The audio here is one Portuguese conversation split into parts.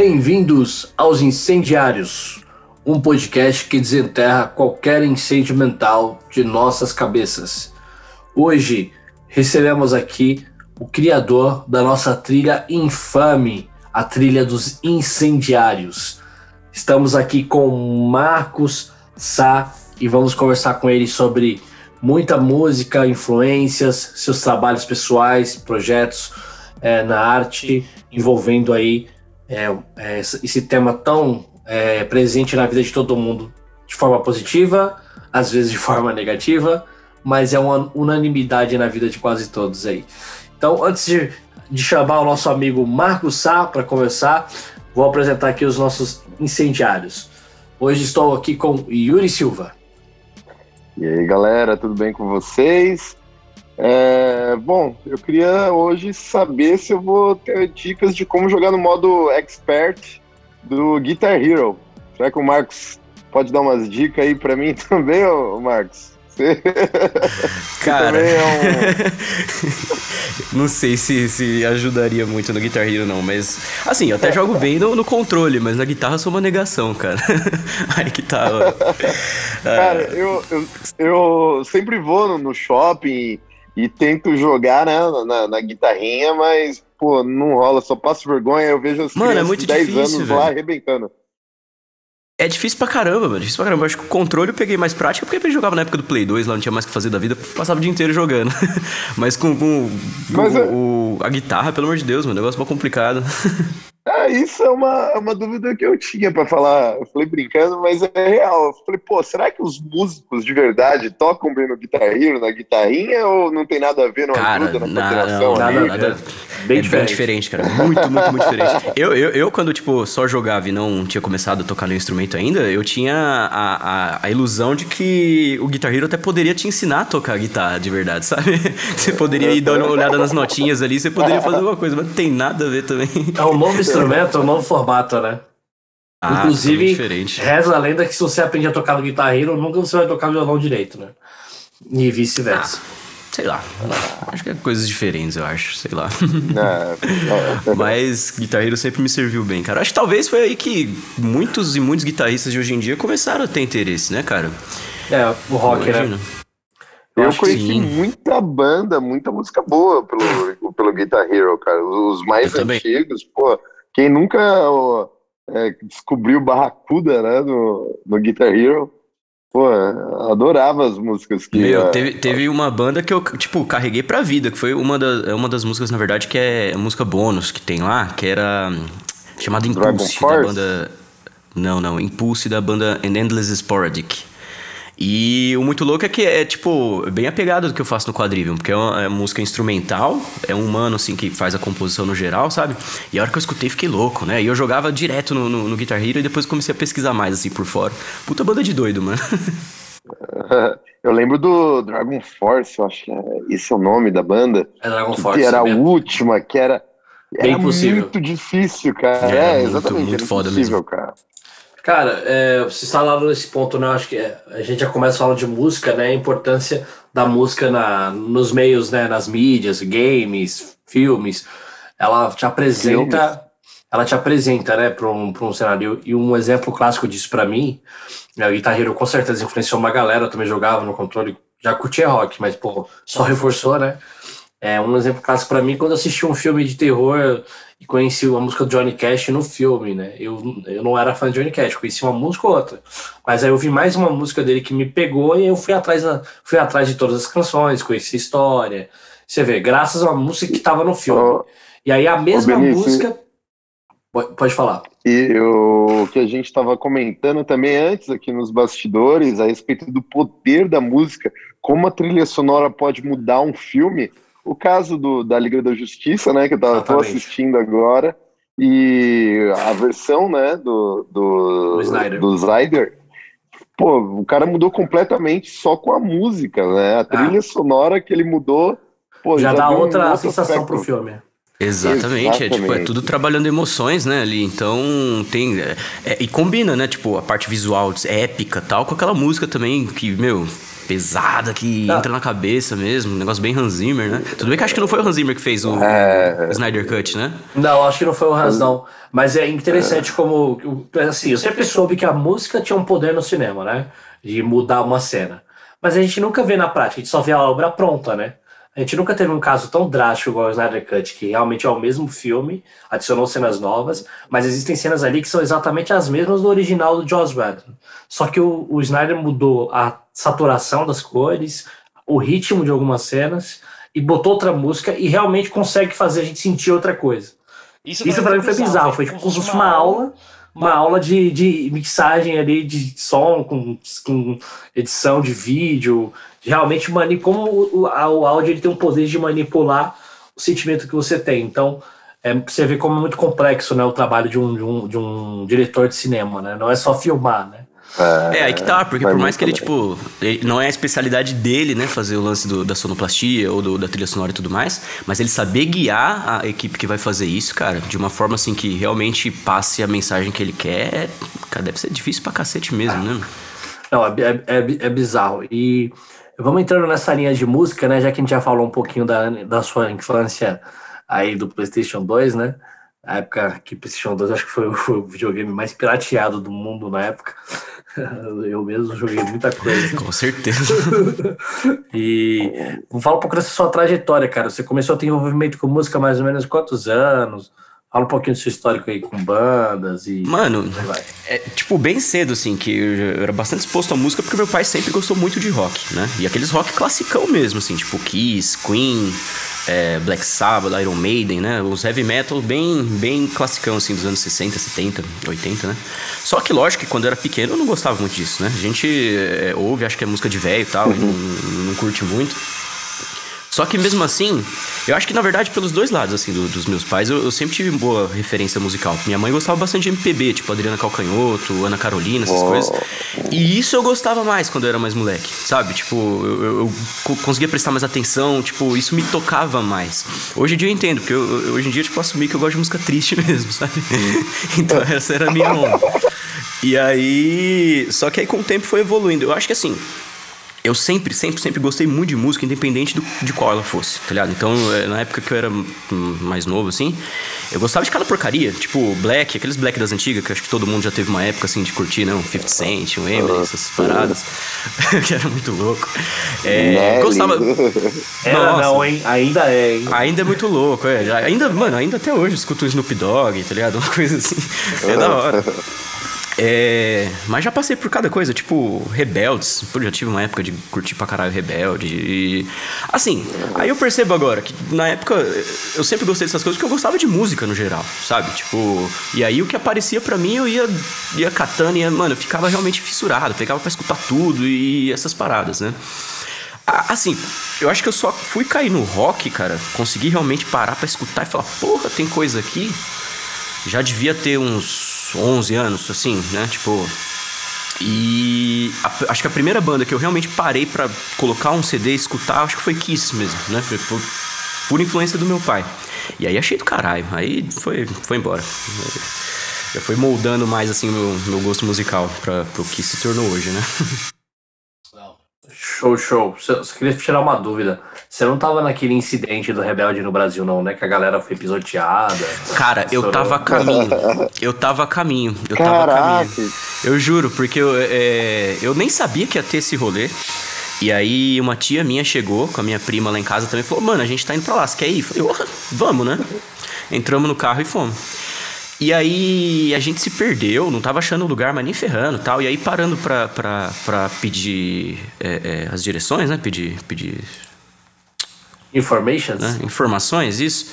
Bem-vindos aos Incendiários, um podcast que desenterra qualquer incêndio mental de nossas cabeças. Hoje recebemos aqui o criador da nossa trilha infame, a trilha dos incendiários. Estamos aqui com Marcos Sá e vamos conversar com ele sobre muita música, influências, seus trabalhos pessoais, projetos é, na arte, envolvendo aí é, é, esse tema tão é, presente na vida de todo mundo de forma positiva, às vezes de forma negativa, mas é uma unanimidade na vida de quase todos aí. Então, antes de, de chamar o nosso amigo Marcos Sá para conversar, vou apresentar aqui os nossos incendiários. Hoje estou aqui com Yuri Silva. E aí, galera, tudo bem com vocês? É, bom, eu queria hoje saber se eu vou ter dicas de como jogar no modo expert do Guitar Hero. Será que o Marcos pode dar umas dicas aí para mim também, ô Marcos? Você... Cara, é um... não sei se, se ajudaria muito no Guitar Hero, não, mas assim, eu até jogo bem no, no controle, mas na guitarra eu sou uma negação, cara. Aí que tá. cara, eu, eu, eu, sempre vou no, no shopping e tento jogar né, na, na, guitarrinha, mas, pô, não rola, só passo vergonha, eu vejo as Mano, é muito de 10 difícil, anos velho. lá arrebentando. É difícil pra caramba, mano. Difícil pra caramba. Eu acho que o controle eu peguei mais prática porque eu jogava na época do Play 2, lá não tinha mais o que fazer da vida, passava o dia inteiro jogando. Mas com, com, Mas com é... o, a guitarra, pelo amor de Deus, mano, negócio mal complicado. Isso é uma, uma dúvida que eu tinha para falar. Eu falei brincando, mas é real. Eu falei, pô, será que os músicos de verdade tocam bem no Guitar Hero, na guitarrinha, ou não tem nada a ver, não cara, ajuda na coordenação? Nada, ali? nada. Bem é diferente. bem diferente, cara. Muito, muito, muito diferente. Eu, eu, eu, quando, tipo, só jogava e não tinha começado a tocar no instrumento ainda, eu tinha a, a, a ilusão de que o Guitar Hero até poderia te ensinar a tocar guitarra de verdade, sabe? Você poderia ir dar uma olhada nas notinhas ali, você poderia fazer alguma coisa, mas não tem nada a ver também. É um novo instrumento, é um novo formato, né? Ah, Inclusive, diferente. reza a lenda que se você aprende a tocar no Guitar Hero, nunca você vai tocar violão direito, né? E vice-versa. Sei lá. Acho que é coisas diferentes, eu acho. Sei lá. Não, Mas Guitar Hero sempre me serviu bem, cara. Acho que talvez foi aí que muitos e muitos guitarristas de hoje em dia começaram a ter interesse, né, cara? É, o rock, né? Imagina. Eu acho que conheci sim. muita banda, muita música boa pelo, pelo Guitar Hero, cara. Os mais Eu também. antigos, pô. Quem nunca ó, é, descobriu Barracuda, né, no, no Guitar Hero, pô, adorava as músicas que... Meu, é, teve, teve uma banda que eu, tipo, carreguei pra vida, que foi uma, da, é uma das músicas, na verdade, que é a música bônus que tem lá, que era hum, chamada Dragon Impulse, da Force? banda... Não, não, Impulse da banda An Endless Sporadic. E o muito louco é que é, tipo, bem apegado do que eu faço no Quadrivium, porque é uma é música instrumental, é um mano, assim, que faz a composição no geral, sabe? E a hora que eu escutei, fiquei louco, né? E eu jogava direto no, no, no Guitar Hero e depois comecei a pesquisar mais, assim, por fora. Puta banda de doido, mano. Eu lembro do Dragon Force, eu acho que é, esse é o nome da banda, É Dragon que Force. era a mesmo. última, que era... Bem Era impossível. muito difícil, cara. Era É, muito, exatamente. muito era foda impossível, mesmo. cara. Cara, é, você está lá nesse ponto, né? Acho que é, a gente já começa falando de música, né? A importância da música na, nos meios, né? Nas mídias, games, filmes. Ela te apresenta, Filmes. ela te apresenta, né? Para um, pra um cenário. E um exemplo clássico disso para mim, é, o Guitar Hero com certeza influenciou uma galera. Eu também jogava no controle, já curtia rock, mas pô, só reforçou, né? É um exemplo clássico para mim quando eu assisti um filme de terror e conheci a música do Johnny Cash no filme, né? Eu, eu não era fã de Johnny Cash, conheci uma música ou outra. Mas aí eu vi mais uma música dele que me pegou e eu fui atrás, da- fui atrás de todas as canções, conheci a história. Você vê, graças a uma música que tava no filme. Ó, E aí a mesma Benício, música. Pode pode falar. E o que a gente estava comentando também antes aqui nos bastidores a respeito do poder da música, como a trilha sonora pode mudar um filme. O caso do, da Liga da Justiça, né, que eu tava tô assistindo agora, e a versão, né, do, do, Do Snyder. do Snyder, pô, o cara mudou completamente só com a música, né? A trilha sonora que ele mudou, pô, já, dá deu um outra outro sensação aspecto. pro filme. Exatamente, É, tipo, é tudo trabalhando emoções, né, ali, então tem, é, é, e combina, né, tipo, a parte visual épica tal, com aquela música também que, meu, pesada, que ah. entra na cabeça mesmo, um negócio bem Hans Zimmer, né, tudo bem que acho que não foi o Hans Zimmer que fez o, é... o Snyder Cut, né? Não, acho que não foi o Hans, não, mas é interessante como, assim, eu sempre soube que a música tinha um poder no cinema, né, de mudar uma cena, mas a gente nunca vê na prática, a gente só vê a obra pronta, né, a gente nunca teve um caso tão drástico igual o Snyder Cut, que realmente é o mesmo filme, adicionou cenas novas, mas existem cenas ali que são exatamente as mesmas do original do Joss Whedon. Só que o, o Snyder mudou a saturação das cores, o ritmo de algumas cenas, e botou outra música e realmente consegue fazer a gente sentir outra coisa. Isso, Isso para mim foi bizarro, foi tipo como se fosse uma aula uma aula de, de mixagem ali de som com, com edição de vídeo, realmente manip... como o, o, áudio ele tem um poder de manipular o sentimento que você tem. Então, é, você vê como é muito complexo né, o trabalho de um, de, um, de um diretor de cinema, né? Não é só filmar, né? É, é aí que tá, porque por mais que ele, tipo, ele, não é a especialidade dele, né, fazer o lance do, da sonoplastia ou do, da trilha sonora e tudo mais, mas ele saber guiar a equipe que vai fazer isso, cara, de uma forma assim que realmente passe a mensagem que ele quer, cara, deve ser difícil pra cacete mesmo, né? Não, é, é, é, é bizarro. E Vamos entrando nessa linha de música, né? Já que a gente já falou um pouquinho da, da sua infância aí do PlayStation 2, né? Na época que o PlayStation 2 acho que foi, foi, o videogame mais pirateado do mundo na época. Eu mesmo joguei muita coisa. Com certeza. e falar um pouco dessa sua trajetória, cara. Você começou a ter envolvimento com música mais ou menos quantos anos? Fala um pouquinho do seu histórico aí com bandas e. Mano, é tipo bem cedo, assim, que eu era bastante exposto à música porque meu pai sempre gostou muito de rock, né? E aqueles rock classicão mesmo, assim, tipo Kiss, Queen, é, Black Sabbath, Iron Maiden, né? Os heavy metal bem, bem classicão, assim, dos anos 60, 70, 80, né? Só que, lógico, que quando eu era pequeno eu não gostava muito disso, né? A gente é, ouve, acho que é música de velho e tal, uhum. não, não curte muito. Só que mesmo assim, eu acho que na verdade pelos dois lados, assim, do, dos meus pais, eu, eu, sempre tive boa referência musical. Minha mãe gostava bastante de MPB, tipo Adriana Calcanhoto, Ana Carolina, essas oh. coisas. E isso eu gostava mais quando eu era mais moleque, sabe? Tipo, eu, eu, eu conseguia prestar mais atenção, tipo, isso me tocava mais. Hoje em dia eu entendo, porque hoje em dia, tipo, assumi que eu gosto de música triste mesmo, sabe? então essa era a minha onda. E aí. Só que aí com o tempo foi evoluindo. Eu acho que assim eu sempre, sempre, sempre gostei muito de música, independente do, de qual ela fosse, tá ligado? Então, é, na época que eu era mais novo, assim, eu gostava de cada porcaria, tipo Black, aqueles Black das antigas, que acho que todo mundo já teve uma época, assim, de curtir, né? Um 50 Cent, um Eminem, essas paradas, que era muito louco. É, gostava... Era Nossa, não, hein? Ainda é, hein? Ainda é muito louco, é. Ainda, mano, ainda até hoje escuto o Snoop Dogg, tá ligado? Uma coisa assim, é da hora. É, mas já passei por cada coisa, tipo Rebeldes. Já tive uma época de curtir pra caralho Rebelde. E, assim, aí eu percebo agora que na época eu sempre gostei dessas coisas porque eu gostava de música no geral, sabe? Tipo, e aí o que aparecia para mim eu ia, ia catando e, mano, eu ficava realmente fissurado, pegava para escutar tudo e essas paradas, né? Assim, eu acho que eu só fui cair no rock, cara, consegui realmente parar para escutar e falar, porra, tem coisa aqui. Já devia ter uns 11 anos, assim, né? Tipo. E a, acho que a primeira banda que eu realmente parei para colocar um CD e escutar, acho que foi Kiss mesmo, né? Por, por influência do meu pai. E aí achei do caralho. Aí foi, foi embora. Já foi moldando mais assim meu, meu gosto musical para o que se tornou hoje, né? Show, show. Só queria tirar uma dúvida. Você não tava naquele incidente do Rebelde no Brasil, não, né? Que a galera foi pisoteada. Cara, eu tava a caminho. Eu tava a caminho. Eu Caraca. tava a caminho. Eu juro, porque eu, é, eu nem sabia que ia ter esse rolê. E aí uma tia minha chegou com a minha prima lá em casa também e falou, mano, a gente tá indo pra lá, você quer ir? Eu falei, vamos, né? Entramos no carro e fomos. E aí a gente se perdeu, não tava achando o lugar, mas nem ferrando tal. E aí parando pra, pra, pra pedir é, é, as direções, né? Pedir, pedir Informations? Né? Informações, isso.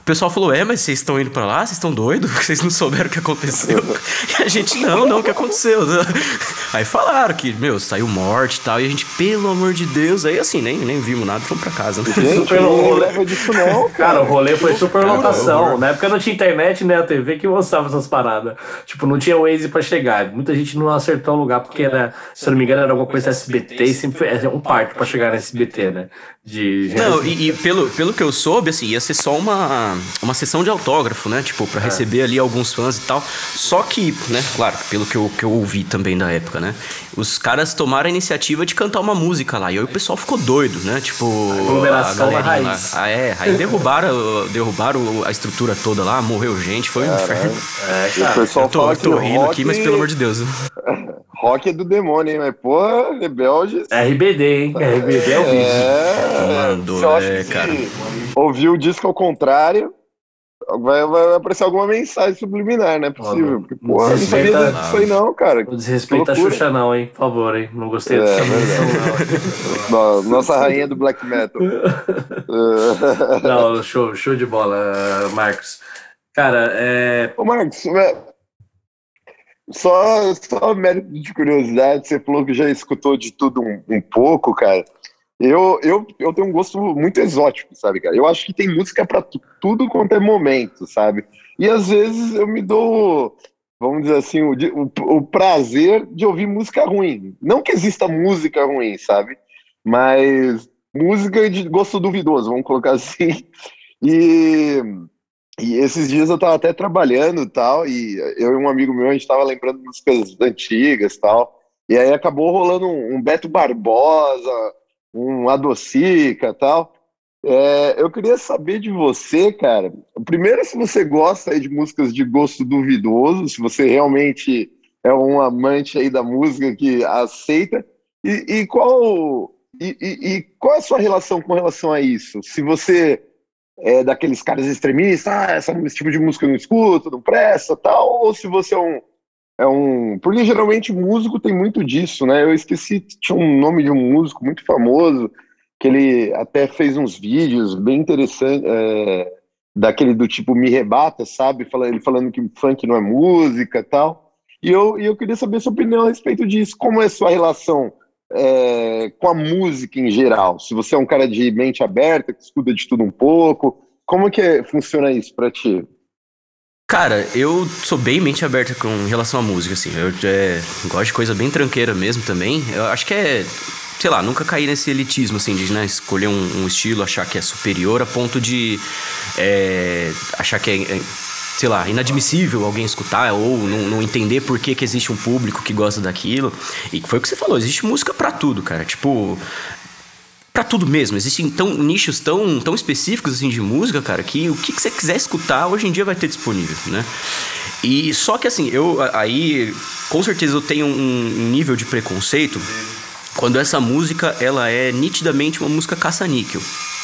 O pessoal falou: É, mas vocês estão indo para lá? Vocês estão doidos? Vocês não souberam o que aconteceu? e a gente: Não, não, o que aconteceu? Aí falaram que, meu, saiu morte e tal. E a gente, pelo amor de Deus, aí assim, nem, nem vimos nada, fomos pra casa. Né? Gente, Super não rolê. disso não, Cara, cara. o rolê foi super Cara, lotação. Na época não tinha internet nem a TV que mostrava essas paradas. Tipo, não tinha Waze pra chegar. Muita gente não acertou o lugar porque era, se eu não me engano, era alguma coisa SBT e sempre foi era um parto pra chegar na SBT, né? De Não, e, e pelo, pelo que eu soube, assim, ia ser só uma, uma sessão de autógrafo, né? Tipo, pra receber ali alguns fãs e tal. Só que, né, claro, pelo que eu, que eu ouvi também da época, né? Os caras tomaram a iniciativa de cantar uma música lá. E aí o pessoal ficou doido, né? Tipo, a galerinha lá. raiz. Ah, é. Aí derrubaram, derrubaram a estrutura toda lá, morreu gente, foi um inferno. É, E o cara. pessoal Eu tô, eu tô rindo rock, aqui, mas pelo amor de Deus. rock é do demônio, hein? Mas, porra, rebeldes. RBD, hein? RBD é o vídeo. É, Mandou, é, se cara. ouvir o disco ao contrário, vai, vai aparecer alguma mensagem subliminar, não é possível. Porque, porra, não sabia disso aí não, cara. Não desrespeita a. Xuxa, não, hein? Por favor, hein? Não gostei É, dessa verdade. menção, No- Nossa rainha do black metal. não. Não, show, show de bola, Marcos. Cara, é. Ô, Marcos, é, só, só mérito de curiosidade, você falou que já escutou de tudo um, um pouco, cara. Eu, eu, eu tenho um gosto muito exótico, sabe, cara? Eu acho que tem música tu- tudo quanto é momento, sabe? E às vezes eu me dou, vamos dizer assim, o, o, o prazer de ouvir música ruim. Não que exista música ruim, sabe? Mas música de gosto duvidoso, vamos colocar assim. E, e esses dias eu tava até trabalhando tal, e eu e um amigo meu, a gente tava lembrando músicas antigas tal, e aí acabou rolando um, um Beto Barbosa, um Adocica tal. É, eu queria saber de você, cara, primeiro se você gosta aí de músicas de gosto duvidoso, se você realmente é um amante aí da música que aceita, e, e qual e, e- e qual é a sua relação com relação a isso? Se você é daqueles caras extremistas, ah, esse tipo de música eu não escuto, não presta, tal, ou se você é um, é um... Porque geralmente músico tem muito disso, né? Eu esqueci, tinha um nome de um músico muito famoso, que ele até fez uns vídeos bem interessantes, é, daquele do tipo Me Rebata, sabe? Ele falando que funk não é música tal. E eu, e eu queria saber a sua opinião a respeito disso. Como é a sua relação é, com a música em geral? Se você é um cara de mente aberta, que escuta de tudo um pouco, como que é- funciona isso pra ti? Cara, eu sou bem mente aberta com relação à música, assim. Eu é, gosto de coisa bem tranqueira mesmo também. Eu acho que é. Sei lá, nunca caí nesse elitismo, assim, de né, escolher um, um estilo, achar que é superior a ponto de é, achar que é, é, sei lá, inadmissível alguém escutar ou não, não entender por que, que existe um público que gosta daquilo. E foi o que você falou, existe música pra tudo, cara. Tipo, Pra tudo mesmo. Existem tão, nichos tão, tão específicos assim de música, cara, que o que, que você quiser escutar hoje em dia vai ter disponível, né? E só que assim, eu aí com certeza eu tenho um, um nível de preconceito quando essa música ela é nitidamente uma música caça-níquel,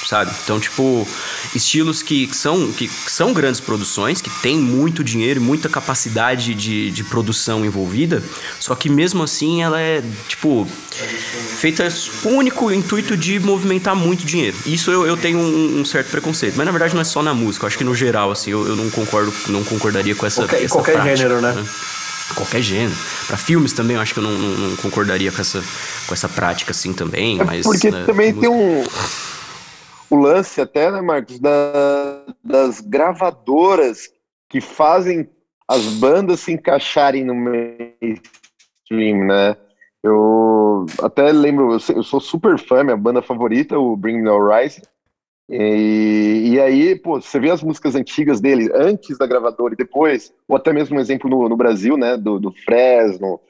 sabe? Então, tipo, estilos que são, que são grandes produções, que tem muito dinheiro e muita capacidade de, de produção envolvida, só que mesmo assim ela é, tipo, feita com o único intuito de movimentar muito dinheiro. Isso eu, eu tenho um, um certo preconceito, mas na verdade não é só na música, eu acho que no geral, assim, eu, eu não concordo, não concordaria com essa, Qualquer- essa qualquer prática, gênero, né? Qualquer gênero. Pra filmes também, eu acho que eu não, não- não concordaria com essa, com essa prática assim também, É mas... porque né, também tem um o lance até, né, Marcos, da- das gravadoras que fazem as bandas se encaixarem no mainstream, né? Eu até lembro, eu sou- super fã, minha banda favorita, o Bring Me Horizon. E, e aí, pô, você vê as músicas antigas dele, antes da gravadora e depois, ou até mesmo um exemplo no, no Brasil, né, do, do Fresno,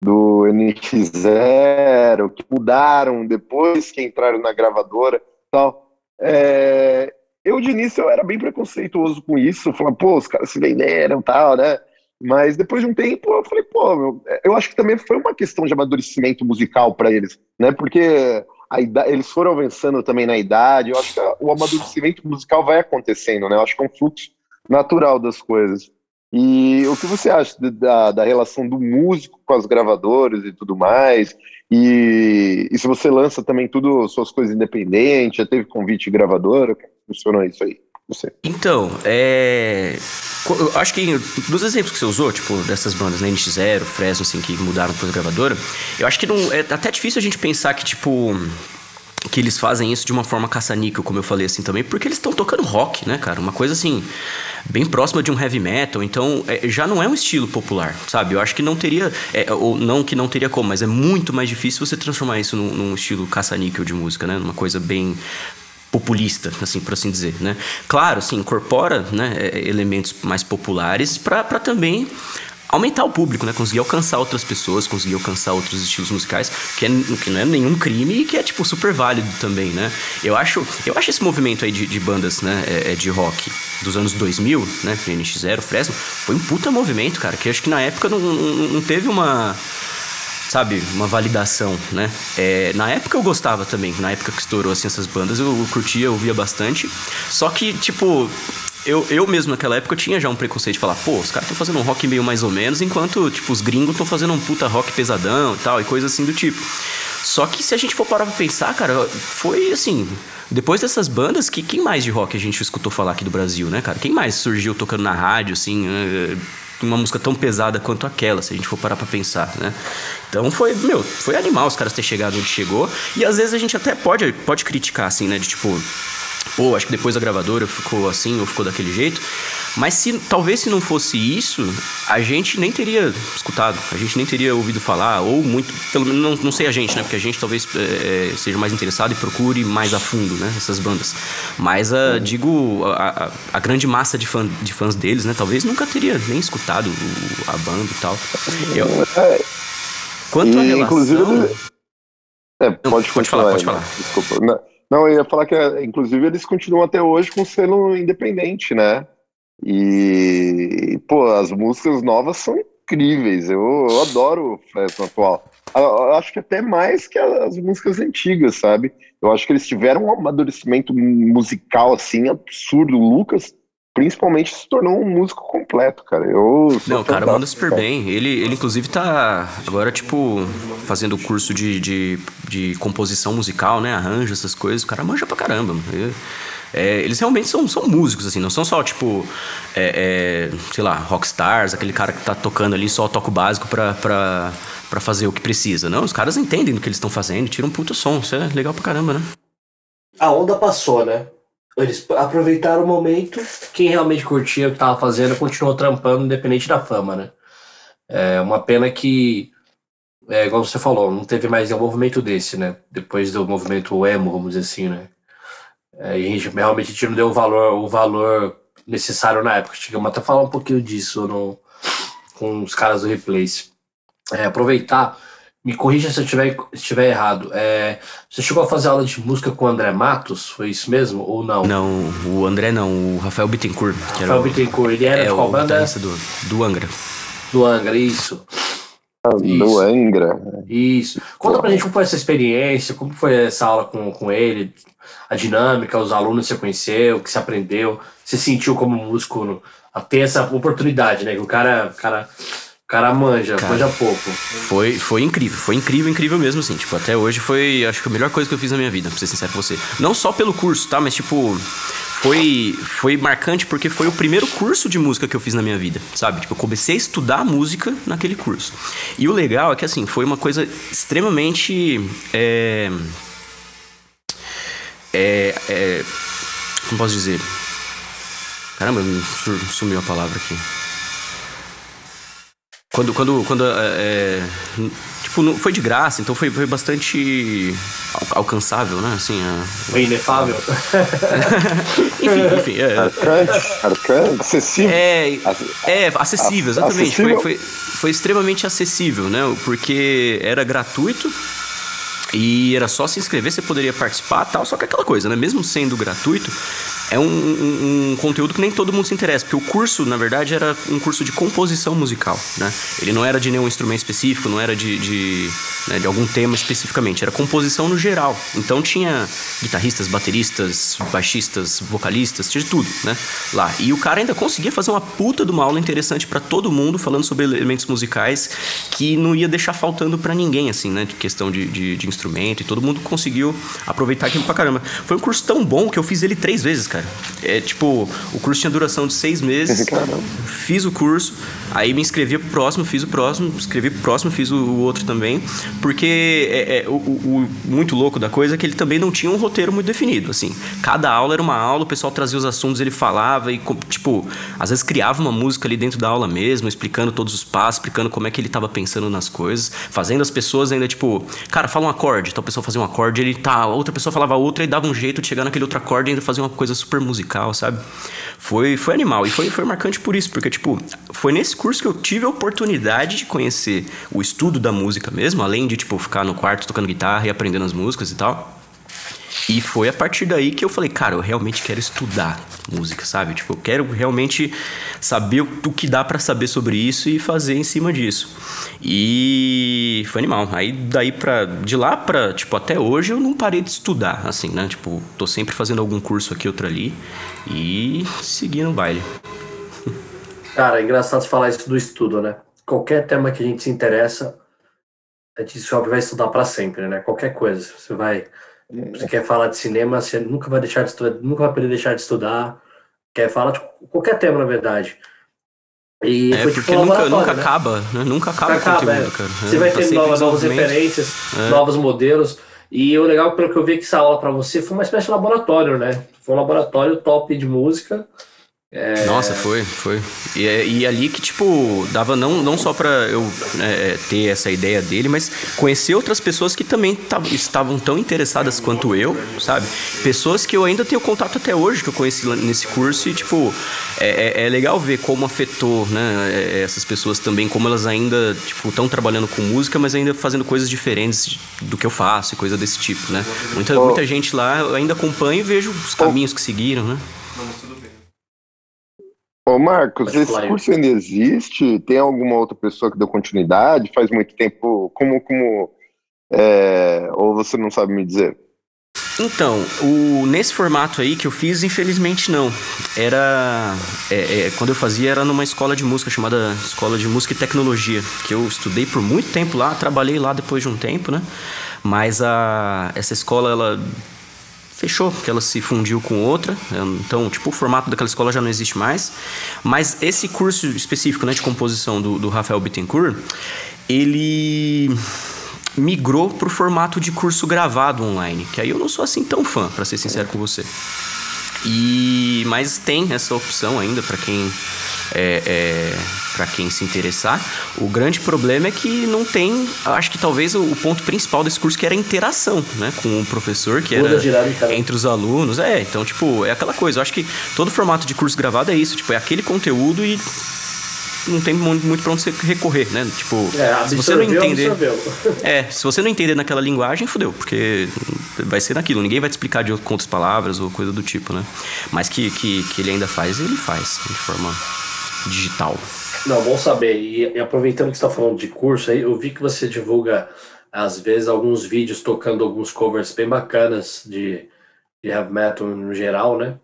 do NX0, que mudaram depois que entraram na gravadora tal. É, eu, de início, eu era bem preconceituoso com isso, falando, pô, os caras se venderam tal, né? Mas depois de um tempo eu falei, pô, meu, eu acho que também foi uma questão de amadurecimento musical para eles, né? Porque idade, eles foram avançando também na idade, eu acho que o amadurecimento musical vai acontecendo, né? Eu acho que é um fluxo natural das coisas. E o que você acha da, da relação do músico com as gravadoras e tudo mais? E, e se você lança também tudo, suas coisas independentes, já teve convite de gravadora? Como funciona isso aí? Você. Então, é. Eu acho que dos exemplos que você usou, tipo, dessas bandas, né, NX0, Fresno, assim, que mudaram pra gravadora, eu acho que não. É até difícil a gente pensar que, tipo que eles fazem isso de uma forma caça-níquel, como eu falei assim também, porque eles estão tocando rock, né, cara? Uma coisa assim, bem próxima de um heavy metal, então é, já não é um estilo popular, sabe? Eu acho que não teria, é, ou não que não teria como, mas é muito mais difícil você transformar isso num, num estilo caça-níquel de música, né? Numa coisa bem populista, assim, por assim dizer, né? Claro, assim, incorpora né, é, elementos mais populares para também aumentar o público, né? Conseguir alcançar outras pessoas, conseguir alcançar outros estilos musicais, que, é, que não é nenhum crime e que é, tipo, super válido também, né? Eu acho, eu acho esse movimento aí de, de bandas, né, é, é de rock dos anos 2000, né, NX0, Fresno, foi um puta movimento, cara, que acho que na época não, não, não teve uma sabe, uma validação, né? É, na época eu gostava também, na época que estourou assim essas bandas, eu curtia, eu ouvia bastante. Só que, tipo, eu, eu mesmo naquela época tinha já um preconceito de falar, pô, os caras estão fazendo um rock meio mais ou menos, enquanto, tipo, os gringos estão fazendo um puta rock pesadão e tal, e coisa assim do tipo. Só que se a gente for parar pra pensar, cara, foi assim. Depois dessas bandas, que, quem mais de rock a gente escutou falar aqui do Brasil, né, cara? Quem mais surgiu tocando na rádio, assim, né? uma música tão pesada quanto aquela, se a gente for parar pra pensar, né? Então foi, meu, foi animal os caras ter chegado onde chegou. E às vezes a gente até pode, pode criticar, assim, né? De tipo, pô, acho que depois a gravadora ficou assim ou ficou daquele jeito. Mas se talvez se não fosse isso, a gente nem teria escutado, a gente nem teria ouvido falar, ou muito, pelo menos não, não sei a gente, né? Porque a gente talvez é, seja mais interessado e procure mais a fundo, né? Essas bandas. Mas a, uhum. digo, a, a, a, grande massa de, fã, de fãs deles, né? Talvez nunca teria nem escutado o, a banda e tal. Eu, é, quanto e, a relação... Inclusive, é, pode, pode falar, pode falar. Desculpa. Não. Não, eu ia falar que, inclusive, eles continuam até hoje com selo independente, né? E, pô, as músicas novas são incríveis. Eu, eu adoro o Fresno atual. Eu acho que até mais que as músicas antigas, sabe? Eu acho que eles tiveram um amadurecimento musical, assim, absurdo. O Lucas principalmente se tornou um músico completo, cara. Eu Não, cara, manda super cara. bem. Ele, ele, inclusive, tá agora, tipo, fazendo curso de, de, de composição musical, né? Arranjo, essas coisas. O cara manja pra caramba. Ele, é, eles realmente são, são músicos, assim, não são só, tipo, é, é, sei lá, rockstars, aquele cara que tá tocando ali só toca o básico pra, pra, pra fazer o que precisa. Não, os caras entendem do que eles estão fazendo, tiram um puto som. Isso é legal pra caramba, né? A onda passou, né? Eles aproveitaram o momento. Quem realmente curtia o que estava fazendo continuou trampando, independente da fama, né? É uma pena que, é, igual você falou, não teve mais nenhum movimento desse, né? Depois do movimento emo, vamos dizer assim, né? É, a gente realmente a gente não deu o valor, o valor necessário na época. Chegamos até falar um pouquinho disso no, com os caras do Replace. É, aproveitar me corrija se eu estiver estiver errado. É, você chegou a fazer aula de música com o André Matos? Foi isso mesmo? Ou não? Não, o André não, o Rafael Bittencourt. Rafael Bittencourt, ele era é, de qual banda? Do, do Angra. Do Angra, isso. Ah, do Angra. Isso. Conta Pô. pra gente como foi essa experiência, como foi essa aula com, com ele, a dinâmica, os alunos que você conheceu, o que você aprendeu, você sentiu como músico no, a ter essa oportunidade, né? Que o cara, o cara cara manja, cara, manja pouco. Foi, foi incrível, foi incrível, incrível mesmo, assim. Tipo, até hoje foi, acho que a melhor coisa que eu fiz na minha vida, pra ser sincero com você. Não só pelo curso, tá? Mas, tipo, foi, foi marcante porque foi o primeiro curso de música que eu fiz na minha vida, sabe? Tipo, eu comecei a estudar música naquele curso. E o legal é que, assim, foi uma coisa extremamente. É, é, é, como posso dizer? Caramba, sumiu a palavra aqui. Quando, quando, quando é, é tipo, foi de graça, então foi, foi bastante alcançável, né? Assim, a... Foi inefável. enfim, enfim. É, arcante, arcante, acessível. É, é acessível, exatamente. Acessível. Foi, foi, foi extremamente acessível, né? Porque era gratuito e era só se inscrever, você poderia participar tal. Só que aquela coisa, né? Mesmo sendo gratuito, é um, um, um, conteúdo que nem todo mundo se interessa, porque o curso, na verdade, era um curso de composição musical, né? Ele não era de nenhum instrumento específico, não era de, de, né, de algum tema especificamente, era composição no geral. Então tinha guitarristas, bateristas, baixistas, vocalistas, tinha de tudo, né? Lá. E o cara ainda conseguia fazer uma puta de uma aula interessante para todo mundo, falando sobre elementos musicais que não ia deixar faltando para ninguém, assim, né? De questão de, de, de, instrumento, e todo mundo conseguiu aproveitar aquilo pra caramba. Foi um curso tão bom que eu fiz ele três vezes, cara. É tipo, o curso tinha duração de seis meses. Caramba. Fiz o curso, aí me inscrevi pro próximo, fiz o próximo, escrevi pro próximo, fiz o, o outro também. Porque é, é, o, o, o muito louco da coisa é que ele também não tinha um roteiro muito definido, assim. Cada aula era uma aula, o pessoal trazia os assuntos, ele falava e, tipo, às vezes criava uma música ali dentro da aula mesmo, explicando todos os passos, explicando como é que ele tava pensando nas coisas, fazendo as pessoas ainda, tipo, cara, fala um acorde. Então a pessoa fazia um acorde, ele tá, outra pessoa falava outra e dava um jeito de chegar naquele outro acorde e ainda fazer uma coisa super musical, sabe? Foi, foi animal. E foi, foi marcante por isso, porque, tipo, foi nesse curso que eu tive a oportunidade de conhecer o estudo da música mesmo, além de, tipo, ficar no quarto tocando guitarra e aprendendo as músicas e tal. E foi a partir daí que eu falei, cara, eu realmente quero estudar música, sabe? Tipo, eu quero realmente saber o que dá para saber sobre isso e fazer em cima disso. E foi animal. Aí daí para de lá para, tipo, até hoje eu não parei de estudar, assim, né? Tipo, tô sempre fazendo algum curso aqui, outro ali e seguindo o baile. Cara, é engraçado falar isso do estudo, né? Qualquer tema que a gente se interessa, a gente vai estudar para sempre, né? Qualquer coisa. Você vai você quer falar de cinema, você nunca vai deixar de estudar, nunca vai poder deixar de estudar. Quer falar de qualquer tema, na verdade. E é, porque tipo nunca, nunca né? acaba, né? Nunca acaba o conteúdo, é. cara. Você é, vai tá ter novas, novas referências, é. novos modelos. E o legal, pelo que eu vi que essa aula para você, foi uma espécie de laboratório, né? Foi um laboratório top de música. É... Nossa, foi, foi. E, é, e ali que, tipo, dava não, não só pra eu é, ter essa ideia dele, mas conhecer outras pessoas que também tavam, estavam tão interessadas quanto eu, sabe? Pessoas que eu ainda tenho contato até hoje, que eu conheci nesse curso, e, tipo, é, é, é legal ver como afetou, né, é, essas pessoas também, como elas ainda, tipo, estão trabalhando com música, mas ainda fazendo coisas diferentes do que eu faço e coisa desse tipo, né? Muita, muita gente lá eu ainda acompanha e vejo os caminhos que seguiram, né? Ô Marcos, esse curso ainda existe? Tem alguma outra pessoa que deu continuidade? Faz muito tempo? Como, como é... ou você não sabe me dizer? Então, o, nesse formato aí que eu fiz, infelizmente não. Era. É, é, quando eu fazia era numa escola de música chamada Escola de Música e Tecnologia, que eu estudei por muito tempo lá, trabalhei lá depois de um tempo, né? Mas a, essa escola, ela fechou, que ela se fundiu com outra. Então, tipo, o formato daquela escola já não existe mais. Mas esse curso específico né, de composição do, do Rafael Bittencourt, ele migrou para o formato de curso gravado online, que aí eu não sou assim tão fã, para ser sincero com você. E mas tem essa opção ainda para quem é, é, para quem se interessar. O grande problema é que não tem, acho que talvez o, ponto principal desse curso que era a interação, né, com o professor, que era entre os alunos. É, então tipo é aquela coisa. Eu acho que todo formato de curso gravado é isso, tipo é aquele conteúdo e não tem muito, muito pra onde você recorrer, né? Tipo, é, se você não entender. é, se você não entender naquela linguagem, fodeu, porque vai ser naquilo. Ninguém vai te explicar de outras palavras ou coisa do tipo, né? Mas que, que, que ele ainda faz, ele faz de forma digital. Não, bom saber. E, e aproveitando que você está falando de curso aí, eu vi que você divulga, às vezes, alguns vídeos tocando alguns covers bem bacanas de, de heavy metal no geral, né?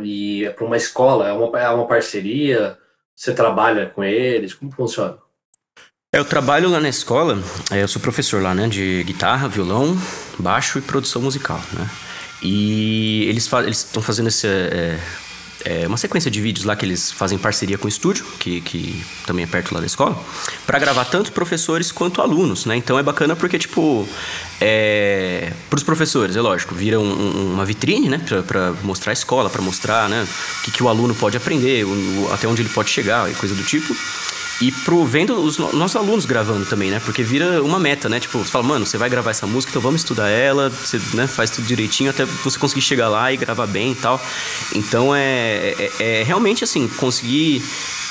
E é para uma escola, é uma, é uma parceria? Você trabalha com eles? Como funciona? Eu trabalho lá na escola, é, eu sou professor lá, né, de guitarra, violão, baixo e produção musical, né? E eles estão eles fazendo esse, é, é, uma sequência de vídeos lá que eles fazem parceria com o estúdio, que, que também é perto lá da escola, para gravar tanto professores quanto alunos, né? Então é bacana porque, tipo, é, para os professores, é lógico, vira um, uma vitrine, né? Para mostrar a escola, para mostrar né, o que, que o aluno pode aprender, o, até onde ele pode chegar e coisa do tipo. E pro, vendo os nossos alunos gravando também, né? Porque vira uma meta, né? Tipo, você fala, mano, você vai gravar essa música, então vamos estudar ela, você né, faz tudo direitinho até você conseguir chegar lá e gravar bem e tal. Então é, é, é realmente assim, conseguir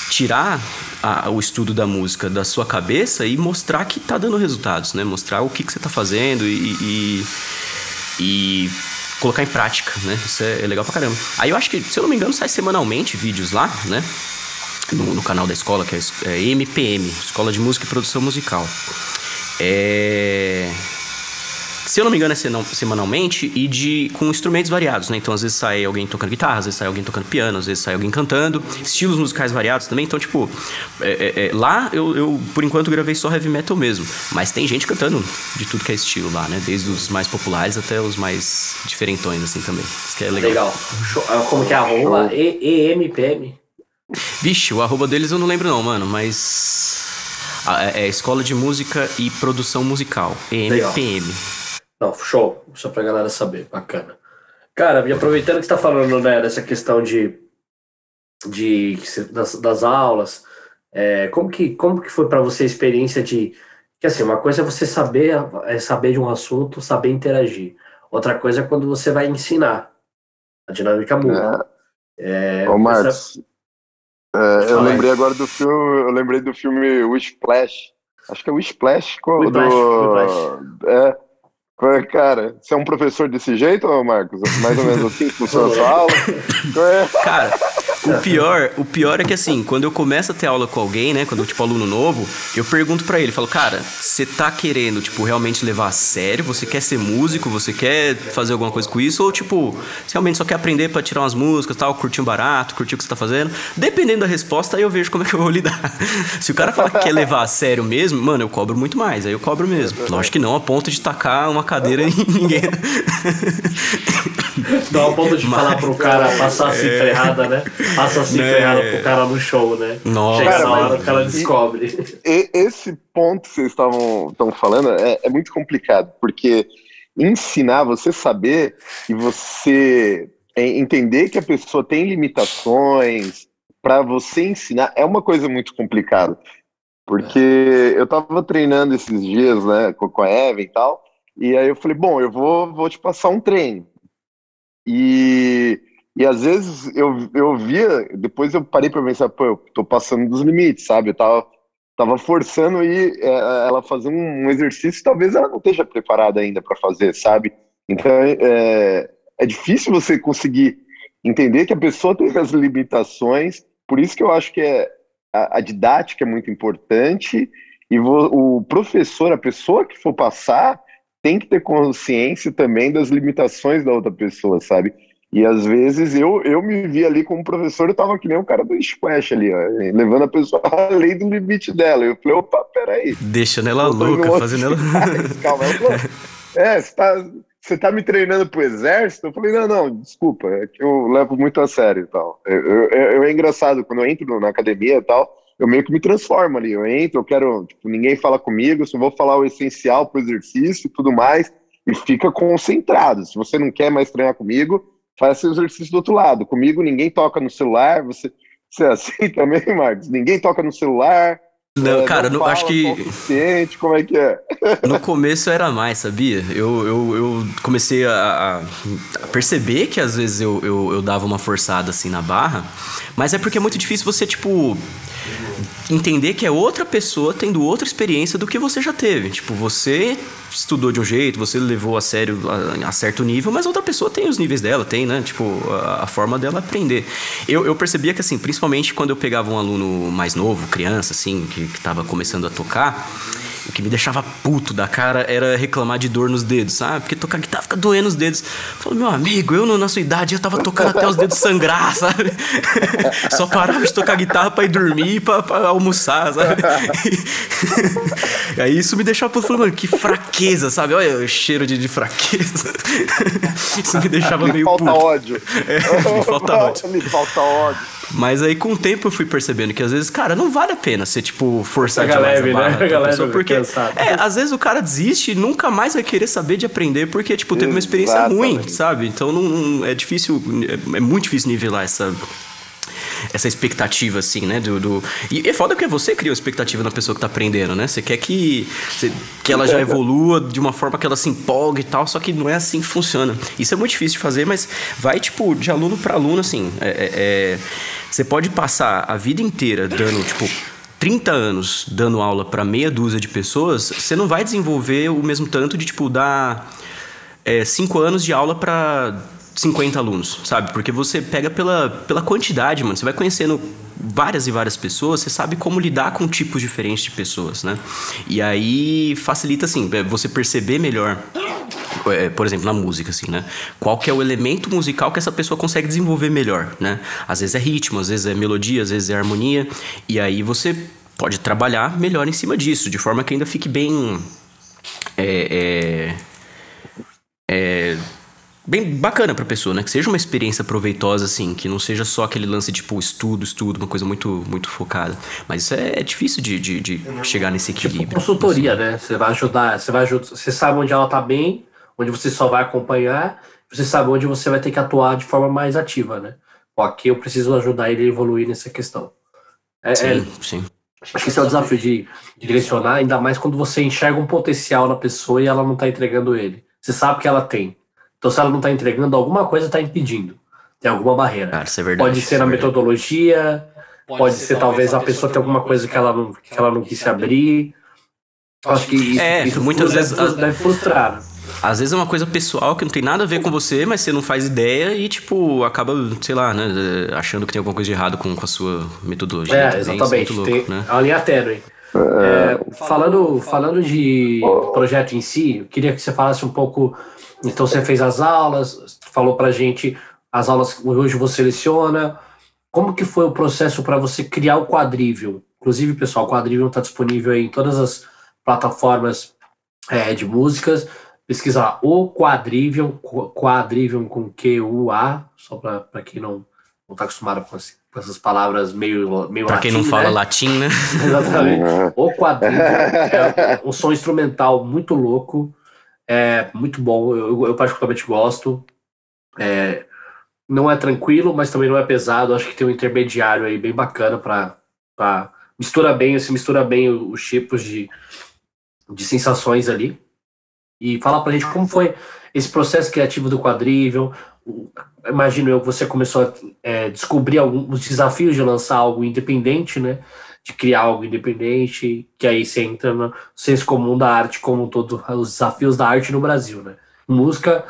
tirar a, o estudo da música da sua cabeça e mostrar que tá dando resultados, né? Mostrar o que, que você tá fazendo e, e, e colocar em prática, né? Isso é, é legal pra caramba. Aí eu acho que, se eu não me engano, sai semanalmente vídeos lá, né? No, no canal da escola, que é, é MPM Escola de Música e Produção Musical. É... se eu não me engano, é semanalmente e de com instrumentos variados, né? Então, às vezes sai alguém tocando guitarra, às vezes sai alguém tocando piano, às vezes sai alguém cantando, estilos musicais variados também. Então, tipo, é, é, é, lá eu, eu, por enquanto, gravei só heavy metal mesmo. Mas tem gente cantando de tudo que é estilo lá, né? Desde os mais populares até os mais diferentões, assim, também. Isso que é legal. Legal. Ah, como que é a arroba? EMPM. Vixe, o arroba deles eu não lembro não, mano, mas... É, é Escola de Música e Produção Musical, EMPM. Não, show. Só pra galera saber. Bacana. Cara, e aproveitando que você tá falando, né, dessa questão de, de das, das aulas, é, como, que, como que foi para você a experiência de que assim, uma coisa é você saber é saber de um assunto, saber interagir. Outra coisa é quando você vai ensinar. A dinâmica muda. É. É, Ô, Marcos, é, eu lembrei agora do filme, eu lembrei do filme O Splash. Acho que é o Splash, do... Whiplash. É, Cara, você é um professor desse jeito, Marcos? Mais ou menos assim que funciona a sua aula? Cara, o pior, o pior é que assim, quando eu começo a ter aula com alguém, né, quando eu tipo aluno novo, eu pergunto para ele, falo, cara, você tá querendo tipo realmente levar a sério? Você quer ser músico? Você quer fazer alguma coisa com isso ou tipo, você realmente só quer aprender para tirar umas músicas, tal, curtir um barato, curtir o que você tá fazendo? Dependendo da resposta, aí eu vejo como é que eu vou lidar. Se o cara falar que quer levar a sério mesmo, mano, eu cobro muito mais, aí eu cobro mesmo. Lógico que não a ponto de tacar uma cadeira em ninguém. Não a ponto de Mas, falar pro cara passar assim é... ferrada, né? Passa assim né? ferrada pro cara no show, né? Nossa. Chega na hora que o cara descobre. E, esse ponto que vocês estavam falando é, é muito complicado, porque ensinar, você saber e você entender que a pessoa tem limitações para você ensinar é uma coisa muito complicada. Porque eu tava treinando esses dias, né, com a Eva e tal, e aí eu falei, bom, eu vou, vou te passar um treino. E, e às vezes eu, eu via, depois eu parei para pensar, pô, eu tô passando dos limites, sabe? Eu tava, tava forçando e é, ela fazer um exercício, talvez ela não esteja preparada ainda para fazer, sabe? Então é, é difícil você conseguir entender que a pessoa tem as limitações, por isso que eu acho que é, a, a didática é muito importante e o professor, a pessoa que for passar, tem que ter consciência também das limitações da outra pessoa, sabe? E às vezes eu, eu me vi ali como professor, eu tava que nem o cara do squash ali, ó, levando a pessoa além do limite dela. Eu falei, opa, peraí. Deixando ela louca, fazendo ela. Calma, ela falou, é, você tá, você tá me treinando pro exército? Eu falei, não, não, desculpa, é que eu levo muito a sério e tal. Eu, eu, eu, é engraçado, quando eu entro na academia e tal, eu meio que me transformo ali. Eu entro, eu quero, tipo, ninguém fala comigo, só vou falar o essencial pro exercício e tudo mais, e fica concentrado. Se você não quer mais treinar comigo, faz seu exercício do outro lado. Comigo ninguém toca no celular, você, você é assim também, Marcos? Ninguém toca no celular. Não, é, cara, não acho que. como é que é? no começo era mais, sabia? Eu, eu, eu comecei a, a, perceber que às vezes eu, eu, eu dava uma forçada assim na barra, mas é porque é muito difícil você, tipo entender que é outra pessoa tendo outra experiência do que você já teve. Tipo, você estudou de um jeito, você levou a sério a, a certo nível, mas outra pessoa tem os níveis dela, tem, né? Tipo, a, a forma dela aprender. Eu, eu, percebia que, assim, principalmente quando eu pegava um aluno mais novo, criança, assim, que, que tava começando a tocar que me deixava puto da cara era reclamar de dor nos dedos, sabe? Porque tocar guitarra fica doendo os dedos. Falei, meu amigo, eu na sua idade eu tava tocando até os dedos sangrar, sabe? Só parava de tocar guitarra pra ir dormir, pra, pra almoçar, sabe? E aí isso me deixava puto. Falei, mano, que fraqueza, sabe? Olha o cheiro de, de fraqueza. Isso me deixava me meio falta puto. Ódio. É, me falta ódio. Me falta ódio. Mas aí com o tempo eu fui percebendo que às vezes, cara, não vale a pena você, tipo, forçar Pega demais leve, a barra né? a pessoa, porque é, às vezes o cara desiste e nunca mais vai querer saber de aprender porque, tipo, teve uma experiência Exatamente. ruim, sabe? Então não, não, é difícil, é, é muito difícil nivelar essa essa expectativa, assim, né? Do, do... E é foda porque você cria uma expectativa na pessoa que tá aprendendo, né? Você quer que, você, que ela já evolua de uma forma que ela se empolgue e tal, só que não é assim que funciona. Isso é muito difícil de fazer, mas vai, tipo, de aluno para aluno, assim. É, é, é, você pode passar a vida inteira dando, tipo, 30 anos dando aula para meia dúzia de pessoas, você não vai desenvolver o mesmo tanto de, tipo, dar 5 é, anos de aula para 50 alunos, sabe? Porque você pega pela, pela quantidade, mano. Você vai conhecendo várias e várias pessoas, você sabe como lidar com tipos diferentes de pessoas, né? E aí facilita, assim, é, você perceber melhor é, por exemplo, na música, assim, né? Qual que é o elemento musical que essa pessoa consegue desenvolver melhor, né? Às vezes é ritmo, às vezes é melodia, às vezes é harmonia. E aí você pode trabalhar melhor em cima disso, de forma que ainda fique bem. É, é, é, bem bacana pra pessoa, né? Que seja uma experiência proveitosa, assim, que não seja só aquele lance tipo estudo, estudo, uma coisa muito, muito focada. Mas isso é, é difícil de, de, de chegar nesse tipo equilíbrio. Tipo consultoria, assim. né? Você vai ajudar, você vai ajudar, você sabe onde ela tá bem, onde você só vai acompanhar, você sabe onde você vai ter que atuar de forma mais ativa, né? Pô, aqui eu preciso ajudar ele a evoluir nessa questão. É, sim, é, sim. Acho que esse é o desafio de, de direcionar, ainda mais quando você enxerga um potencial na pessoa e ela não tá entregando ele. Você sabe que ela tem. Então, se ela não está entregando, alguma coisa está impedindo. Tem alguma barreira. Cara, isso é verdade, pode ser é na metodologia, pode, pode ser, ser, talvez a pessoa ter alguma coisa que ela não, que ela não quis se abrir. Acho que isso, é, isso muitas vezes deve, deve frustrar. Né? Às vezes é uma coisa pessoal que não tem nada a ver com você, mas você não faz ideia e, tipo, acaba, sei lá, né, achando que tem alguma coisa de errado com, com a sua metodologia. É, exatamente. Louco, tem né? a linha tênue. É, falando, falando de projeto em si, eu queria que você falasse um pouco então você fez as aulas, falou para gente as aulas que hoje você seleciona. Como que foi o processo para você criar o quadrível? Inclusive, pessoal, o quadrível está disponível em todas as plataformas é, de músicas. Pesquisa lá, o quadrível, quadrível com Q-U-A, só para quem não está acostumado com, com, essas palavras meio, meio Para quem não fala né? latim, né? Exatamente. o quadrível é um som instrumental muito louco. É muito bom, eu, eu particularmente gosto. É, não é tranquilo, mas também não é pesado. Acho que tem um intermediário aí bem bacana para mistura bem, se mistura bem os tipos de, de sensações ali. E fala pra gente como foi esse processo criativo do quadrível. Imagino eu que você começou a é, descobrir alguns desafios de lançar algo independente, né? de criar algo independente, que aí você entra no senso comum da arte, como todos os desafios da arte no Brasil, né? Música,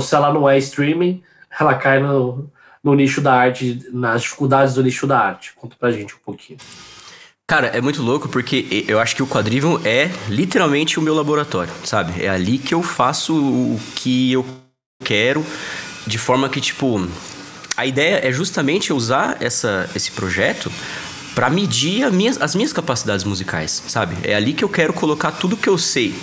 se ela não é streaming, ela cai no, no nicho da arte, nas dificuldades do nicho da arte. Conta pra gente um pouquinho. Cara, é muito louco porque eu acho que o quadrível é literalmente o meu laboratório, sabe? É ali que eu faço o que eu quero, de forma que, tipo, a ideia é justamente usar essa, esse projeto para medir as minhas capacidades musicais, sabe? É ali que eu quero colocar tudo que eu sei.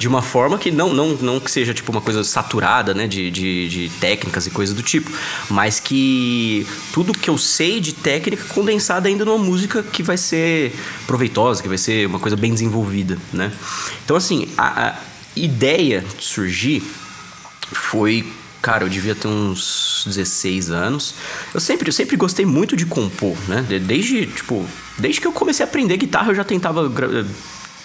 De uma forma que não, não, não que seja tipo uma coisa saturada, né? De, de, de técnicas e coisas do tipo. Mas que tudo que eu sei de técnica condensada ainda numa música que vai ser proveitosa, que vai ser uma coisa bem desenvolvida, né? Então, assim, a, a ideia surgir foi Cara, eu devia ter uns 16 anos. Eu sempre, eu sempre gostei muito de compor, né? Desde, tipo, desde que eu comecei a aprender guitarra, eu já tentava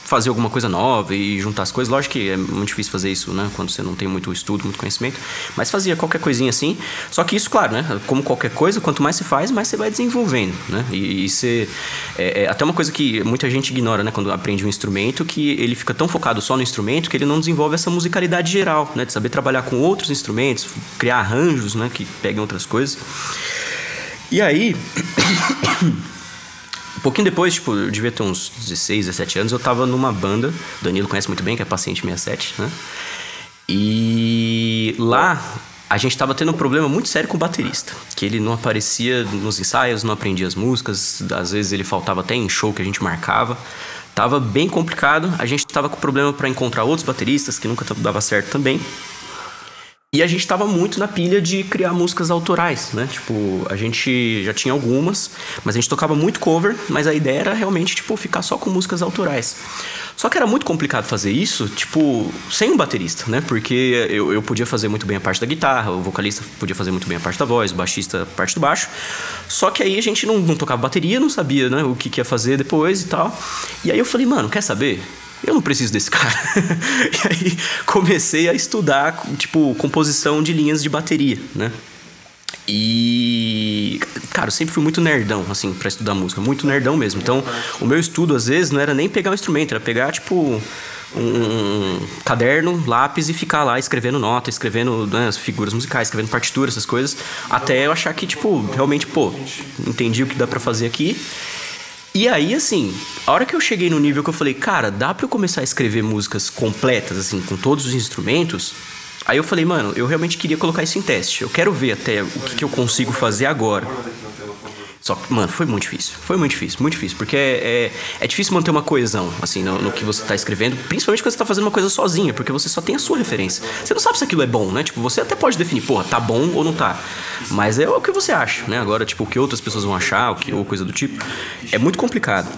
fazer alguma coisa nova e juntar as coisas. Lógico que é muito difícil fazer isso, né? Quando você não tem muito estudo, muito conhecimento. Mas fazia qualquer coisinha assim. Só que isso, claro, né? Como qualquer coisa, quanto mais você faz, mais você vai desenvolvendo, né? E, e você... É, é, até uma coisa que muita gente ignora, né? Quando aprende um instrumento, que ele fica tão focado só no instrumento que ele não desenvolve essa musicalidade geral, né? De saber trabalhar com outros instrumentos, criar arranjos, né? Que peguem outras coisas. E aí... pouquinho depois, tipo, eu devia ter uns 16, 17 anos, eu tava numa banda, Danilo conhece muito bem, que é Paciente 67, né? E lá a gente tava tendo um problema muito sério com o baterista, que ele não aparecia nos ensaios, não aprendia as músicas, às vezes ele faltava até em show que a gente marcava. Tava bem complicado, a gente tava com problema para encontrar outros bateristas, que nunca dava certo também. E a gente tava muito na pilha de criar músicas autorais, né? Tipo, a gente já tinha algumas, mas a gente tocava muito cover, mas a ideia era realmente, tipo, ficar só com músicas autorais. Só que era muito complicado fazer isso, tipo, sem um baterista, né? Porque eu, eu podia fazer muito bem a parte da guitarra, o vocalista podia fazer muito bem a parte da voz, o baixista a parte do baixo. Só que aí a gente não, não tocava bateria, não sabia, né? O que, que ia fazer depois e tal. E aí eu falei, mano, quer saber? Eu não preciso desse cara. e aí comecei a estudar, tipo, composição de linhas de bateria, né? E, cara, eu sempre fui muito nerdão, assim, para estudar música, muito nerdão mesmo. Então, o meu estudo, às vezes, não era nem pegar um instrumento, era pegar, tipo, um caderno, lápis e ficar lá escrevendo nota, escrevendo né, as figuras musicais, escrevendo partituras, essas coisas, até eu achar que, tipo, realmente, pô, entendi o que dá para fazer aqui e aí, assim, a hora que eu cheguei no nível que eu falei, cara, dá pra eu começar a escrever músicas completas, assim, com todos os instrumentos, Aí eu falei, mano, eu realmente queria colocar isso em teste. Eu quero ver até o que, que eu consigo fazer agora. Só que, mano, foi muito difícil. Foi muito difícil, muito difícil. Porque é, é, é difícil manter uma coesão, assim, no, no, que você tá escrevendo. Principalmente quando você tá fazendo uma coisa sozinha, porque você só tem a sua referência. Você não sabe se aquilo é bom, né? Tipo, você até pode definir, porra, tá bom ou não tá. Mas é o que você acha, né? Agora, tipo, o que outras pessoas vão achar, o que, ou coisa do tipo. É muito complicado.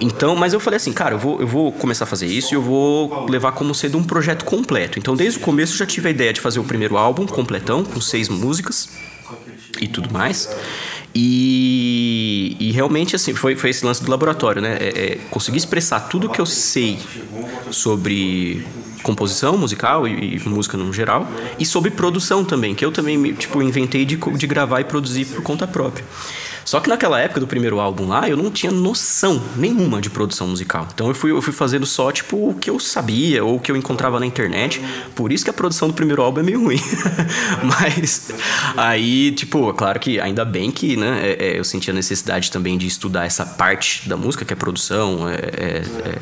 Então, mas eu falei assim, cara, eu vou, eu vou começar a fazer isso e eu vou levar como sendo um projeto completo. Então, desde o começo eu já tive a ideia de fazer o primeiro álbum completão, com seis músicas e tudo mais. E, e, realmente, assim, foi, foi esse lance do laboratório, né? É, é, conseguir expressar tudo que eu sei sobre composição musical e, e, música no geral, e sobre produção também, que eu também, tipo, inventei de, de gravar e produzir por conta própria. Só que naquela época do primeiro álbum lá, eu não tinha noção nenhuma de produção musical. Então eu fui, eu fui fazendo só, tipo, o que eu sabia ou o que eu encontrava na internet. Por isso que a produção do primeiro álbum é meio ruim. Mas aí, tipo, claro que ainda bem que, né, é, é, eu senti a necessidade também de estudar essa parte da música, que é produção, é, é, é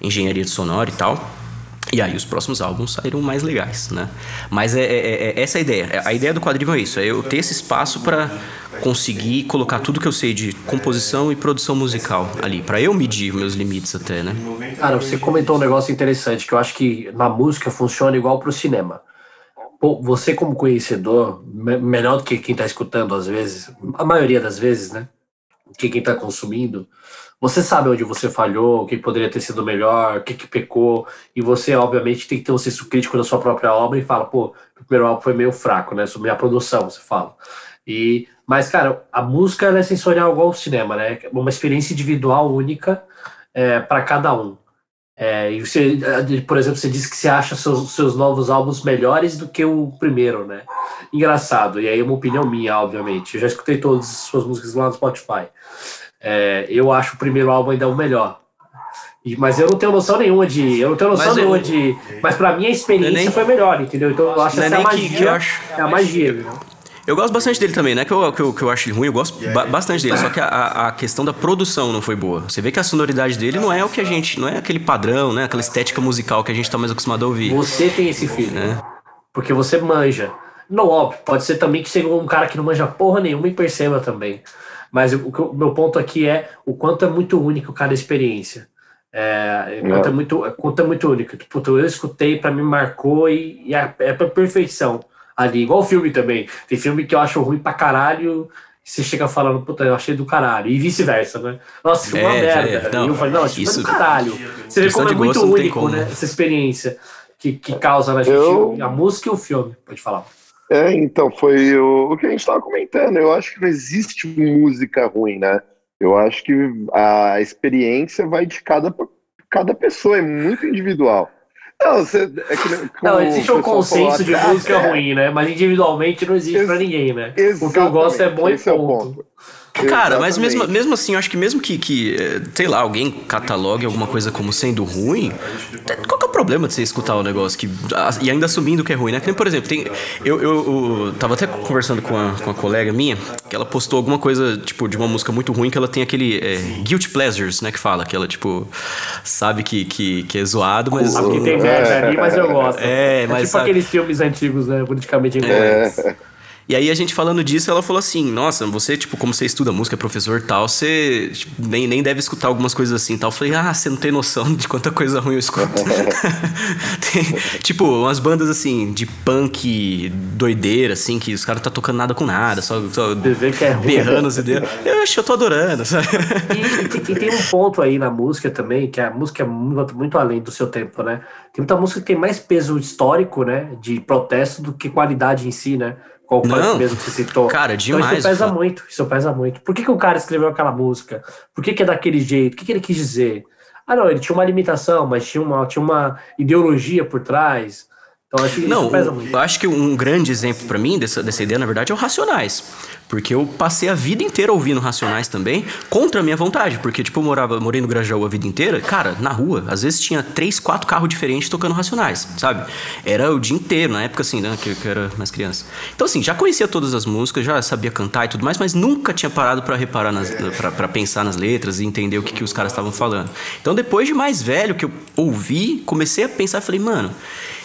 engenharia de sonora e tal. E aí os próximos álbuns saíram mais legais, né? Mas é, é, é essa a ideia. A ideia do quadrinho é isso, é eu ter esse espaço para conseguir colocar tudo que eu sei de composição e produção musical ali, para eu medir meus limites até, né? Cara, você comentou um negócio interessante que eu acho que na música funciona igual pro cinema. Pô, você como conhecedor, melhor do que quem tá escutando às vezes, a maioria das vezes, né? Que quem tá consumindo, você sabe onde você falhou, o que poderia ter sido melhor, o que, que pecou, e você, obviamente, tem que ter um senso crítico da sua própria obra e fala, pô, o primeiro álbum foi meio fraco, né? Sobre a produção, você fala. E, mas, cara, a música é sensorial igual ao cinema, né? É uma experiência individual única é, para cada um. É, e você, por exemplo, você disse que você acha seus, seus novos álbuns melhores do que o primeiro, né? Engraçado, e aí é uma opinião minha, obviamente. Eu já escutei todas as suas músicas lá no Spotify. É, eu acho o primeiro álbum ainda o melhor. Mas eu não tenho noção nenhuma de. Eu não tenho noção mas nenhuma eu, de. Mas pra mim a experiência nem, foi melhor, entendeu? Então eu acho que essa é a magia. Que, que acho, é a magia, viu? Eu gosto bastante dele também, não é que eu, que eu, que eu acho ruim, eu gosto ba bastante dele, só que a, a questão da produção não foi boa. Você vê que a sonoridade dele não é o que a gente. não é aquele padrão, né? Aquela estética musical que a gente tá mais acostumado a ouvir. Você tem esse filho, né? Porque você manja. Não, óbvio, pode ser também que seja um cara que não manja porra nenhuma e perceba também. Mas o, o meu ponto aqui é o quanto é muito único cada experiência. É, quanto é. é muito, quanto é muito único. Tipo, eu escutei, para mim marcou e, e é, é pra perfeição ali. Igual filme também. Tem filme que eu acho ruim pra caralho e você chega falando, puta, eu achei do caralho. E vice-versa, né? Nossa, filme é uma é, merda. Não, e eu falei, não, isso, isso é do caralho. Você vê como é muito único, né? Essa experiência que, que causa na gente eu... a música e o filme. Pode falar. É, então, foi o, o que a gente estava comentando. Eu acho que não existe música ruim, né? Eu acho que a experiência vai de cada, cada pessoa, é muito individual. Não, você, é que, não existe um consenso de música é. ruim, né? Mas individualmente não existe para ninguém, né? O que eu gosto é bom e ponto. É o ponto. Cara, mas mesmo, mesmo assim, eu acho que mesmo que, que, eh, sei lá, alguém catalogue alguma coisa como sendo ruim, qual que é o problema de você escutar o um negócio que, e ainda assumindo que é ruim, né? Que, por exemplo, tem, eu, eu, eu tava até conversando com uma, com uma colega minha, que ela postou alguma coisa, tipo, de uma música muito ruim, que ela tem aquele é, guilty pleasures, né, que fala, que ela, tipo, sabe que, que, que é zoado, mas... Sabe que tem merda ali, mas eu gosto. É, é mas... É tipo sabe... aqueles filmes antigos, né, politicamente incorretos. É. E aí a gente falando disso, ela falou assim: Nossa, você, tipo, como você estuda música, professor tal, você tipo, nem, nem deve escutar algumas coisas assim tal. Eu falei: Ah, você não tem noção de quanta coisa ruim eu escuto. tem, tipo, umas bandas assim, de punk doideira, assim, que os caras não tá tocando nada com nada, só, só é berrando os ideias. Eu acho eu tô adorando, sabe? E, e, tem um ponto aí na música também, que a música é muito, muito além do seu tempo, né? Tem muita música que tem mais peso histórico, né? De protesto do que qualidade em si, né? Qual não, mesmo que você citou. Cara, demais. Então isso pesa muito, isso pesa muito. Por que, que o cara escreveu aquela música? Por que, que é daquele jeito? O que, que ele quis dizer? Ah, não, ele tinha uma limitação, mas tinha uma, tinha uma ideologia por trás. Então acho que não, pesa muito. Eu acho que um grande exemplo para mim dessa, dessa ideia, na verdade, é o Racionais. Porque eu passei a vida inteira ouvindo Racionais também, contra a minha vontade. Porque, tipo, eu morava, morei no Grajaú a vida inteira. Cara, na rua, às vezes tinha três, quatro carros diferentes tocando Racionais, sabe? Era o dia inteiro, na época assim, né? Que, que eu era mais criança. Então, assim, já conhecia todas as músicas, já sabia cantar e tudo mais, mas nunca tinha parado para reparar, nas, para pensar nas letras e entender o que, que os caras estavam falando. Então, depois de mais velho que eu ouvi, comecei a pensar e falei, mano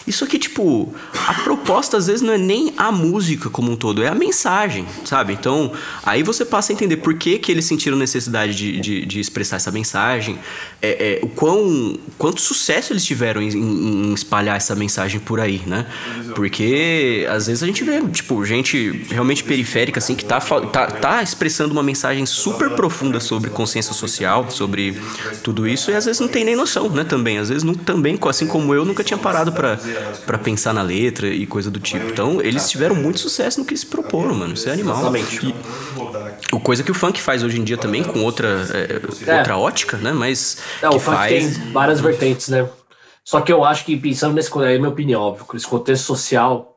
Isso aqui, tipo, a proposta às vezes não é nem a música como um todo, é a mensagem, sabe? Então, aí você passa a entender por que, que eles sentiram necessidade de, de, de expressar essa mensagem, é, é, o quão, quanto sucesso eles tiveram em, em, espalhar essa mensagem por aí, né? Porque às vezes a gente vê, tipo, gente realmente periférica, assim, que tá, tá, tá expressando uma mensagem super profunda sobre consciência social, sobre tudo isso, e às vezes não tem nem noção, né? Também, às vezes não, também, assim como eu, nunca tinha parado para para pensar na letra e coisa do tipo. Então, eles tiveram muito sucesso no que se proporam, mano. Isso é animal. Exatamente. E, o coisa que o funk faz hoje em dia também, com outra, é, é. outra ótica, né? Mas. É, o funk faz... tem várias vertentes, né? Só que eu acho que, pensando nesse. É minha opinião, óbvio, nesse contexto social,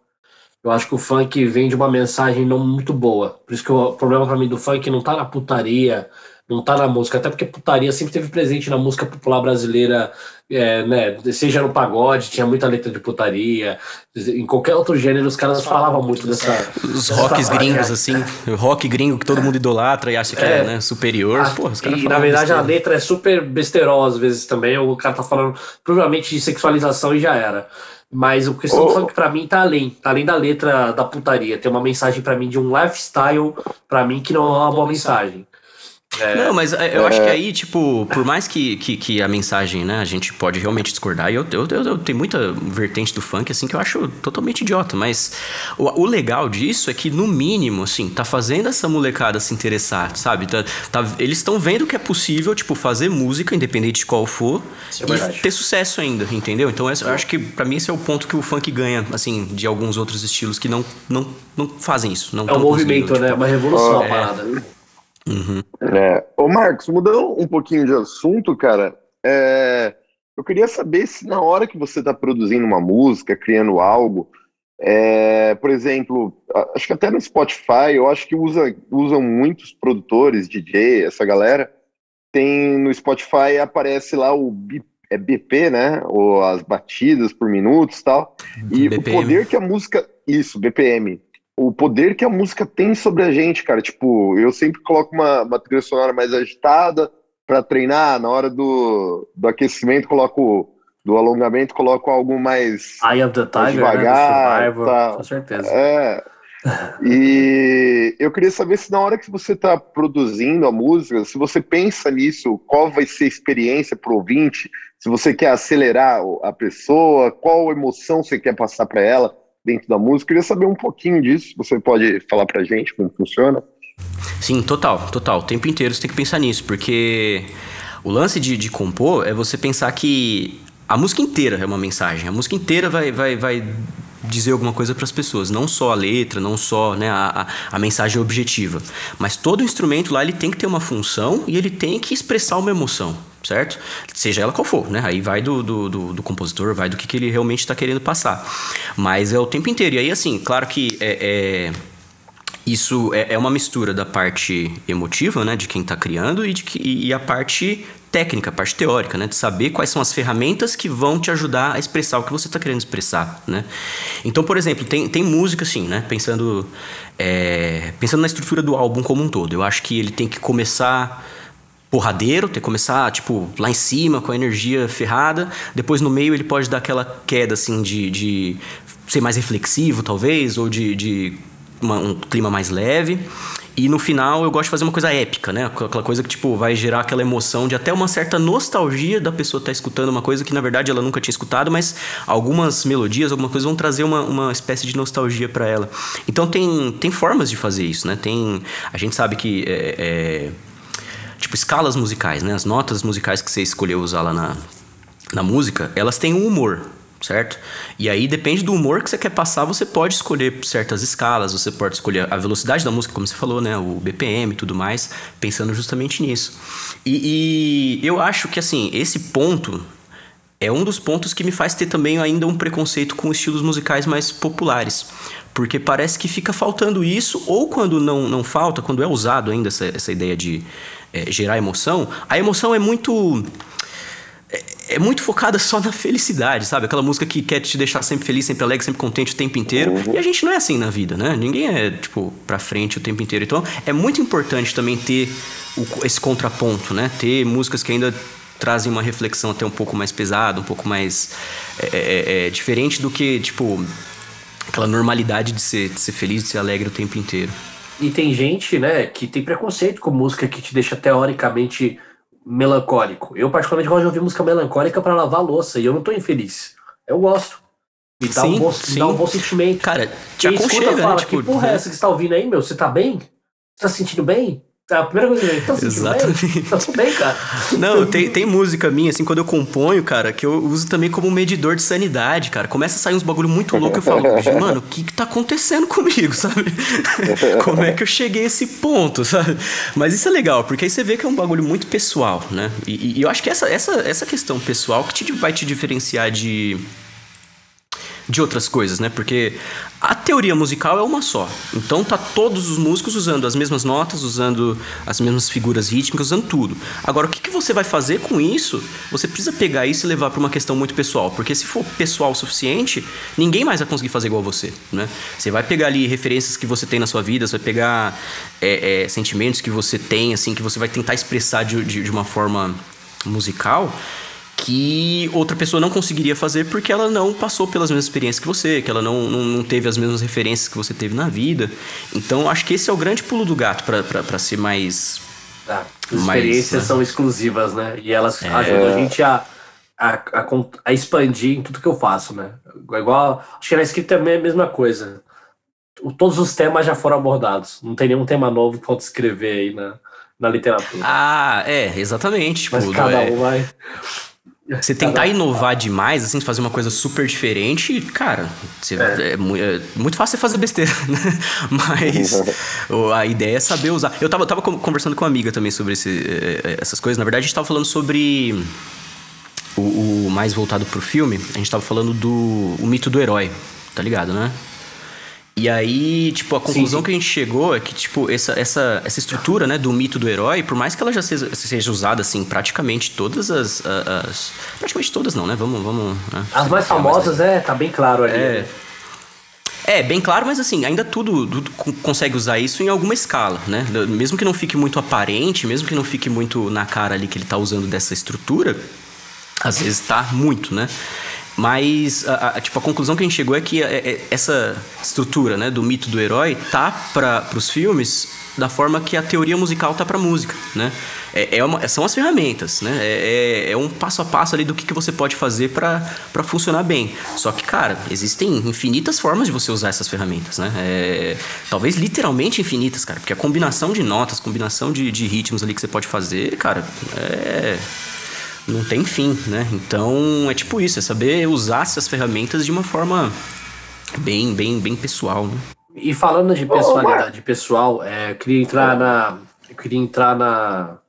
eu acho que o funk vem de uma mensagem não muito boa. Por isso que o problema para mim do funk não tá na putaria, não tá na música, até porque putaria sempre teve presente na música popular brasileira, é, né, seja no pagode, tinha muita letra de putaria, em qualquer outro gênero os caras falavam muito dessa... Os rocks gringos, assim, o rock gringo que todo mundo idolatra e acha que é, é né, superior, a, Porra, os caras E na verdade a letra é super besterosa às vezes também, o cara tá falando provavelmente de sexualização e já era. Mas o questão oh. do funk pra mim tá além, tá além da letra da putaria. Tem uma mensagem para mim de um lifestyle para mim que não é uma boa mensagem. É, não, mas é, eu é... acho que aí, tipo, por mais que, que, que, a mensagem, né, a gente pode realmente discordar, e eu, eu, eu, eu, tenho muita vertente do funk, assim, que eu acho totalmente idiota, mas o, o, legal disso é que, no mínimo, assim, tá fazendo essa molecada se interessar, sabe? Tá, tá eles estão vendo que é possível, tipo, fazer música, independente de qual for, é e ter sucesso ainda, entendeu? Então, eu acho que, para mim, esse é o ponto que o funk ganha, assim, de alguns outros estilos que não, não, não fazem isso. Não é um movimento, né? tipo, né? Uma revolução a parada. Uhum. É. Ô, Marcos, mudando um pouquinho de assunto, cara, é... eu queria saber se na hora que você está produzindo uma música, criando algo, é... por exemplo, acho que até no Spotify, eu acho que usa, usam muitos produtores, DJ, essa galera, tem no Spotify aparece lá o é BP, né? Ou as batidas por minutos tal. E BPM. o poder que a música. Isso, BPM o poder que a música tem sobre a gente, cara. Tipo, eu sempre coloco uma, uma trilha sonora mais agitada para treinar. Na hora do, do aquecimento, coloco do alongamento, coloco algo mais, Eye of the Tiger, né, devagar. Né? Survival, com certeza. É. e eu queria saber se na hora que você está produzindo a música, se você pensa nisso, qual vai ser a experiência para o ouvinte, se você quer acelerar a pessoa, qual emoção você quer passar para ela dentro da música. Queria saber um pouquinho disso. Você pode falar pra gente como funciona? Sim, total, total. O tempo inteiro você tem que pensar nisso, porque o lance de, de compor é você pensar que a música inteira é uma mensagem. A música inteira vai, vai, vai dizer alguma coisa para as pessoas, não só a letra, não só né, a, a, a, mensagem objetiva, mas todo instrumento lá ele tem que ter uma função e ele tem que expressar uma emoção certo? Seja ela qual for, né? Aí vai do, do, do, do compositor, vai do que, que ele realmente está querendo passar. Mas é o tempo inteiro. E aí, assim, claro que é, é isso é, é, uma mistura da parte emotiva, né, de quem está criando e, de que, e a parte técnica, a parte teórica, né, de saber quais são as ferramentas que vão te ajudar a expressar o que você está querendo expressar, né. Então, por exemplo, tem, tem música assim, né, pensando é, pensando na estrutura do álbum como um todo. Eu acho que ele tem que começar porradeiro, ter que começar, tipo, lá em cima, com a energia ferrada. Depois, no meio, ele pode dar aquela queda, assim, de, de ser mais reflexivo, talvez, ou de, de uma, um clima mais leve. E no final eu gosto de fazer uma coisa épica, né? Aquela coisa que, tipo, vai gerar aquela emoção de até uma certa nostalgia da pessoa estar tá escutando uma coisa que, na verdade, ela nunca tinha escutado, mas algumas melodias, alguma coisa vão trazer uma, uma espécie de nostalgia para ela. Então tem, tem formas de fazer isso, né? Tem. A gente sabe que. É, é, tipo escalas musicais, né? As notas musicais que você escolheu usar lá na, na música, elas têm um humor, certo? E aí depende do humor que você quer passar, você pode escolher certas escalas, você pode escolher a velocidade da música, como você falou, né? O BPM e tudo mais, pensando justamente nisso. E, e eu acho que assim, esse ponto é um dos pontos que me faz ter também ainda um preconceito com estilos musicais mais populares. Porque parece que fica faltando isso, ou quando não, não falta, quando é usado ainda essa, essa ideia de é, gerar emoção, a emoção é muito. É, é, muito focada só na felicidade, sabe? Aquela música que quer te deixar sempre feliz, sempre alegre, sempre contente o tempo inteiro. Uhum. E a gente não é assim na vida, né? Ninguém é, tipo, pra frente o tempo inteiro. Então, é muito importante também ter o, esse contraponto, né? Ter músicas que ainda trazem uma reflexão até um pouco mais pesada, um pouco mais é, é, é, diferente do que, tipo, aquela normalidade de ser, de ser feliz, de ser alegre o tempo inteiro. E tem gente, né, que tem preconceito com música que te deixa teoricamente melancólico. Eu, particularmente, gosto de ouvir música melancólica para lavar louça e eu não tô infeliz. Eu gosto. Me dá, sim, um, bom, me dá um bom sentimento. Cara, te Quem aconchega, escuta, fala, né? Tipo, que porra é essa que você tá ouvindo aí, meu? Você tá bem? Você tá se sentindo bem? A primeira coisa que eu tá Exatamente. Bem? Tá tudo bem, cara. Não, tem, tem música minha, assim, quando eu componho, cara, que eu uso também como medidor de sanidade, cara. Começa a sair uns bagulho muito louco e eu falo, mano, o que que tá acontecendo comigo, sabe? Como é que eu cheguei a esse ponto, sabe? Mas isso é legal, porque aí você vê que é um bagulho muito pessoal, né? E, e eu acho que essa, essa, essa questão pessoal que te, vai te diferenciar de de outras coisas, né? Porque a teoria musical é uma só. Então tá todos os músicos usando as mesmas notas, usando as mesmas figuras rítmicas, usando tudo. Agora, o que, que você vai fazer com isso? Você precisa pegar isso e levar para uma questão muito pessoal. Porque se for pessoal o suficiente, ninguém mais vai conseguir fazer igual você, né? Você vai pegar ali referências que você tem na sua vida, você vai pegar é, é, sentimentos que você tem, assim, que você vai tentar expressar de, de, de uma forma musical que outra pessoa não conseguiria fazer porque ela não passou pelas mesmas experiências que você, que ela não, não, não teve as mesmas referências que você teve na vida. Então, acho que esse é o grande pulo do gato para ser mais. Ah, as mais, experiências né? são exclusivas, né? E elas é... ajudam a gente a, a, a, a, expandir em tudo que eu faço, né? Igual. Acho que na escrita também é a mesma coisa. Todos os temas já foram abordados. Não tem nenhum tema novo que falta escrever aí na, na literatura. Ah, é, exatamente. Tipo, Mas cada é... um vai. Você tentar inovar demais, assim, fazer uma coisa super diferente, cara, você, é. É, é, muito fácil você fazer besteira, né? Mas a ideia é saber usar. Eu tava, tava conversando com uma amiga também sobre esse, é, é, essas coisas. Na verdade, a gente tava falando sobre o, o mais voltado pro filme. A gente tava falando do o mito do herói, tá ligado, né? E aí, tipo, a conclusão sim, sim. que a gente chegou é que, tipo, essa, essa, essa estrutura, né, do mito do herói, por mais que ela já seja, seja usada, assim, praticamente todas as, as, Praticamente todas não, né? Vamos. vamos né? As mais famosas, é, tá bem claro ali. É. Né? É, bem claro, mas assim, ainda tudo, tudo, consegue usar isso em alguma escala, né? Mesmo que não fique muito aparente, mesmo que não fique muito na cara ali que ele tá usando dessa estrutura, às vezes tá muito, né? Mas a, a, tipo, a conclusão que a gente chegou é que é, é, essa estrutura né, do mito do herói tá para os filmes da forma que a teoria musical tá para música, né? É, é uma, são as ferramentas, né? É, é, é, um passo a passo ali do que, que você pode fazer para funcionar bem. Só que, cara, existem infinitas formas de você usar essas ferramentas, né? É, talvez literalmente infinitas, cara, porque a combinação de notas, combinação de, de ritmos ali que você pode fazer, cara, é não tem fim, né? Então é tipo isso, é saber usar essas ferramentas de uma forma bem, bem, bem pessoal, né? E falando de personalidade pessoal, é, eu queria entrar na. Eu queria entrar na.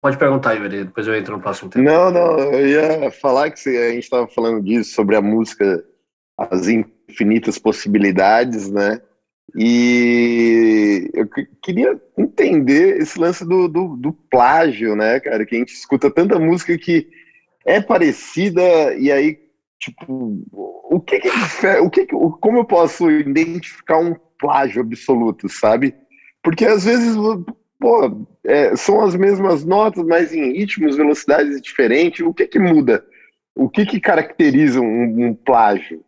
Pode perguntar, Yuri, depois eu entro no próximo tema. Não, não, eu ia falar que a gente estava falando disso, sobre a música, as infinitas possibilidades, né? E eu queria entender esse lance do, do, do, plágio, né, cara? Que a gente escuta tanta música que é parecida e aí, tipo, o que que, o que, que como eu posso identificar um plágio absoluto, sabe? Porque às vezes, pô, é, são as mesmas notas, mas em ritmos, velocidades diferentes. O que que muda? O que que caracteriza um, um plágio?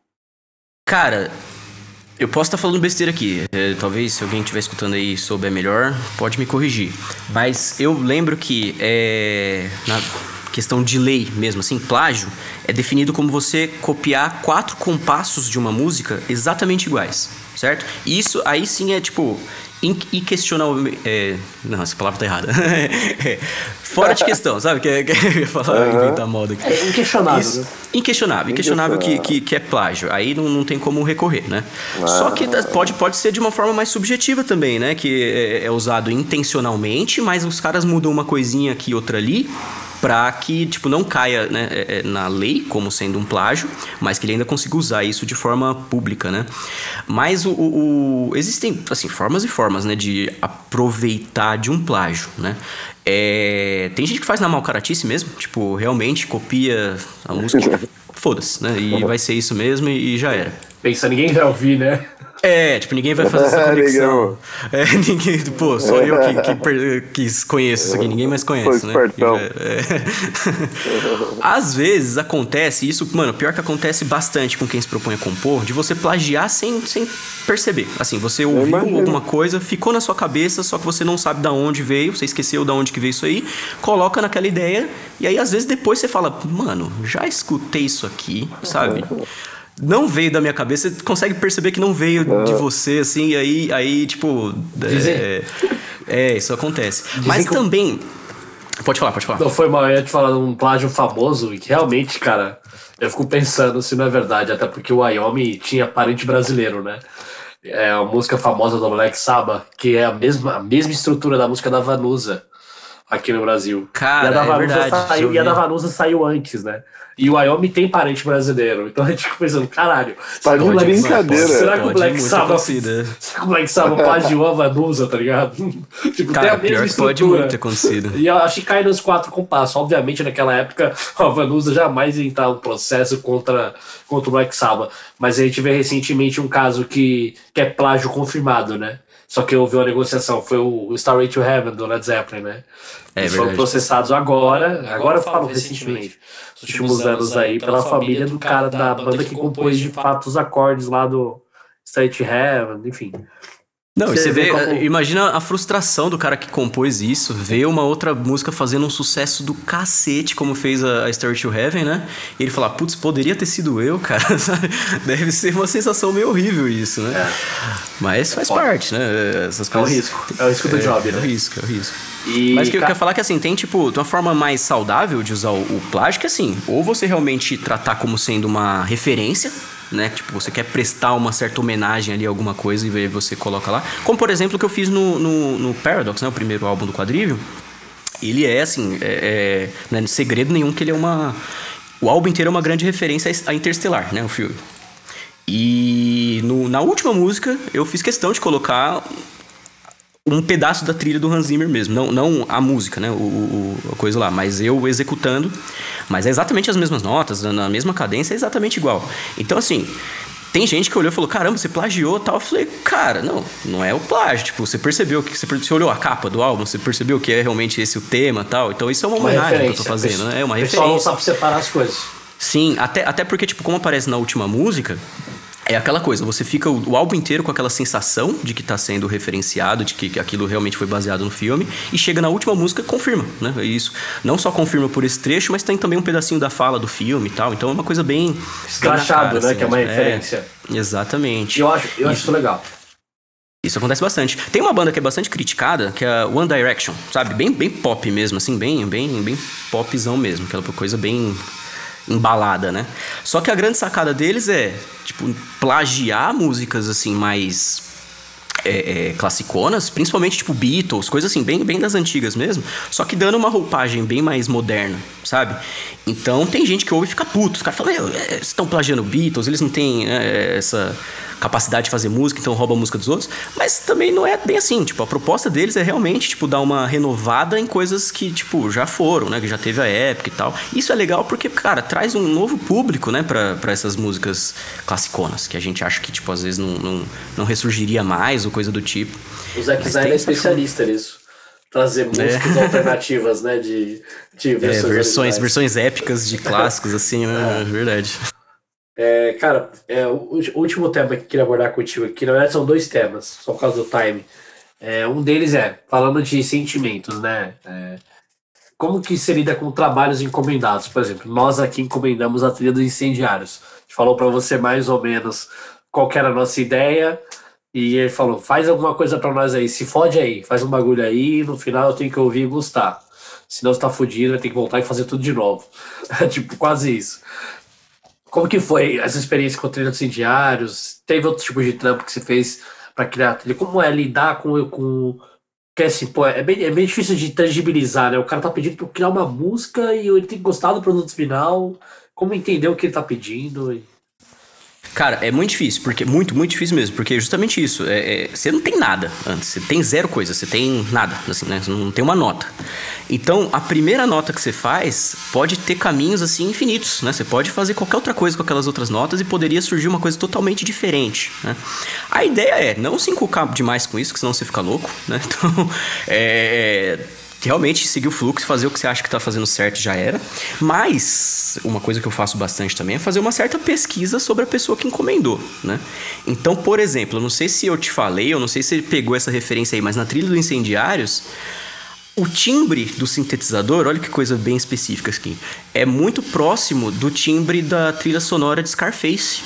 Cara, eu posso estar falando besteira aqui. É, talvez se alguém estiver escutando aí souber melhor, pode me corrigir. Mas eu lembro que é, na questão de lei mesmo, assim, plágio é definido como você copiar quatro compassos de uma música exatamente iguais, certo? E isso aí sim é tipo inquestionável. É, não, essa palavra tá errada. É, fora de questão, sabe? Que, que eu ia falar, uhum. inventar moda aqui. É inquestionável. Isso, né? inquestionável, inquestionável que, que, que, é plágio. Aí não, não tem como recorrer, né? Uhum. Só que pode, pode ser de uma forma mais subjetiva também, né? Que é, é usado intencionalmente, mas os caras mudam uma coisinha aqui, outra ali para que tipo não caia né, é, é, na lei como sendo um plágio, mas que ele ainda consiga usar isso de forma pública, né? Mas o, o, o existem assim formas e formas, né, de aproveitar de um plágio, né? É, tem gente que faz na malcaratice mesmo, tipo realmente copia a música, foda-se, né? E vai ser isso mesmo e, e já era. Pensa, ninguém vai ouvir, né? É, tipo, ninguém vai fazer essa conexão. é, ninguém, pô, só eu que, que, que conheço isso aqui, ninguém mais conhece, né? É, é. Às vezes acontece, isso, mano, pior que acontece bastante com quem se propõe a compor, de você plagiar sem, sem perceber. Assim, você ouviu alguma coisa, ficou na sua cabeça, só que você não sabe da onde veio, você esqueceu da onde que veio isso aí, coloca naquela ideia, e aí às vezes depois você fala, mano, já escutei isso aqui, sabe? Não veio da minha cabeça, você consegue perceber que não veio de você, assim, e aí, aí tipo. É, é, isso acontece. Dizem Mas também. Pode falar, pode falar. Não foi mal, eu ia te falar de um plágio famoso e que realmente, cara, eu fico pensando se não é verdade, até porque o Wyoming tinha parente brasileiro, né? É a música famosa do Black Sabbath, que é a mesma, a mesma estrutura da música da Vanusa aqui no Brasil. Cara, e a da é Vanusa, verdade, saiu, e a da Vanusa saiu antes, né? E o Wyoming tem parente brasileiro. Então a gente fica pensando, caralho. Tá de brincadeira. Será que o Black Sabbath. Será que o Black Sabbath plagiou a Vanusa, tá ligado? tipo, Cara, tem a mesma estrutura. pode muito ter acontecido. E eu acho que cai nos quatro compassos. Obviamente, naquela época, a Vanusa jamais ia entrar um processo contra, contra o Black Sabbath. Mas a gente vê recentemente um caso que, que é plágio confirmado, né? Só que houve uma negociação, foi o Starway to Heaven do Led Zeppelin, né? É Eles foram processados agora, agora eu falo recentemente, nos últimos anos aí, pela família do cara da banda que compôs de fato os acordes lá do Starway to Heaven, enfim. Não, você, você vê, como... Eh, imagina a frustração do cara que compôs isso, ver uma outra música fazendo um sucesso do cacete, como fez a, a Star to Heaven, né? E ele falar, putz, poderia ter sido eu, cara. Deve ser uma sensação meio horrível isso, né? É. Mas faz parte, né? Essas coisas... É o risco. É o risco do é, job, né? É o risco, é o risco. E Mas o que eu quero falar é que assim, tem tipo, uma forma mais saudável de usar o, o plástico, assim, ou você realmente tratar como sendo uma referência né? Tipo, você quer prestar uma certa homenagem ali a alguma coisa e você coloca lá. Como, por exemplo, o que eu fiz no, no, no Paradox, né? O primeiro álbum do Quadrívio. Ele é, assim, é, é, não é segredo nenhum que ele é uma... O álbum inteiro é uma grande referência a Interstellar, né? O filme. E no, na última música, eu fiz questão de colocar um pedaço da trilha do Hans Zimmer mesmo. Não, não a música, né? O, o, a coisa lá, mas eu executando. Mas é exatamente as mesmas notas, na mesma cadência, é exatamente igual. Então, assim, tem gente que olhou e falou: caramba, você plagiou tal. Eu falei: cara, não, não é o plágio. Tipo, você percebeu que você, você olhou a capa do álbum, você percebeu que é realmente esse o tema tal. Então, isso é uma, uma homenagem que eu tô fazendo, né? É uma referência. O pessoal não sabe separar as coisas. Sim, até, até porque, tipo, como aparece na última música, é aquela coisa, você fica o, o, álbum inteiro com aquela sensação de que está sendo referenciado, de que, que, aquilo realmente foi baseado no filme, e chega na última música confirma, né? Isso não só confirma por esse trecho, mas tem também um pedacinho da fala do filme e tal. Então é uma coisa bem. Escrachado, né? Assim, que é uma é, referência. exatamente. Eu acho, eu isso, acho isso legal. Isso acontece bastante. Tem uma banda que é bastante criticada, que é One Direction, sabe? Bem, bem pop mesmo, assim, bem, bem, bem popzão mesmo. Aquela coisa bem embalada, né? Só que a grande sacada deles é, tipo, plagiar músicas assim mais é, é, classiconas, principalmente tipo Beatles, coisas assim, bem, bem das antigas mesmo, só que dando uma roupagem bem mais moderna, sabe? Então tem gente que ouve e fica puto. Os caras falam, é, vocês estão plagiando Beatles, eles não têm é, essa capacidade de fazer música, então rouba a música dos outros. Mas também não é bem assim. Tipo, a proposta deles é realmente, tipo, dar uma renovada em coisas que, tipo, já foram, né? Que já teve a época e tal. Isso é legal porque, cara, traz um novo público, né? Pra, pra essas músicas classiconas, que a gente acha que, tipo, às vezes não, não, não ressurgiria mais ou coisa do tipo. O Zack Snyder é especialista nisso trazer é. músicas é. alternativas, né? De, de versões, é, versões, versões épicas de clássicos, assim, né? É. Verdade. É, cara, é, o último tema que eu queria abordar contigo aqui, na verdade são dois temas, só por causa do time. É, um deles é, falando de sentimentos, né? É, como que se lida com trabalhos encomendados? Por exemplo, nós aqui encomendamos a trilha dos incendiários. A gente falou para você mais ou menos qual era a nossa ideia, e ele falou: faz alguma coisa para nós aí, se fode aí, faz um bagulho aí, no final eu tenho que ouvir e gostar. Senão você tá fudido, ter que voltar e fazer tudo de novo. tipo, quase isso. Como que foi essa experiência com trilha dos diários? Teve outro tipo de trampo que você fez para criar trilha? Como é lidar com. com que assim, pô, é bem, é bem difícil de tangibilizar, né? O cara tá pedindo para criar uma música e ele tem que gostar do produto final. Como entender o que ele tá pedindo? E... Cara, é muito difícil, porque muito, muito difícil mesmo, porque é justamente isso. É, é, você não tem nada antes, você tem zero coisa, você tem nada, assim, né? Você não tem uma nota. Então, a primeira nota que você faz pode ter caminhos assim infinitos, né? Você pode fazer qualquer outra coisa com aquelas outras notas e poderia surgir uma coisa totalmente diferente, né? A ideia é não se encucar demais com isso, que senão você fica louco, né? Então, é realmente seguir o fluxo, fazer o que você acha que está fazendo certo já era. Mas uma coisa que eu faço bastante também é fazer uma certa pesquisa sobre a pessoa que encomendou, né? Então, por exemplo, eu não sei se eu te falei, eu não sei se você pegou essa referência aí, mas na trilha do Incendiários, o timbre do sintetizador, olha que coisa bem específica aqui, é muito próximo do timbre da trilha sonora de Scarface.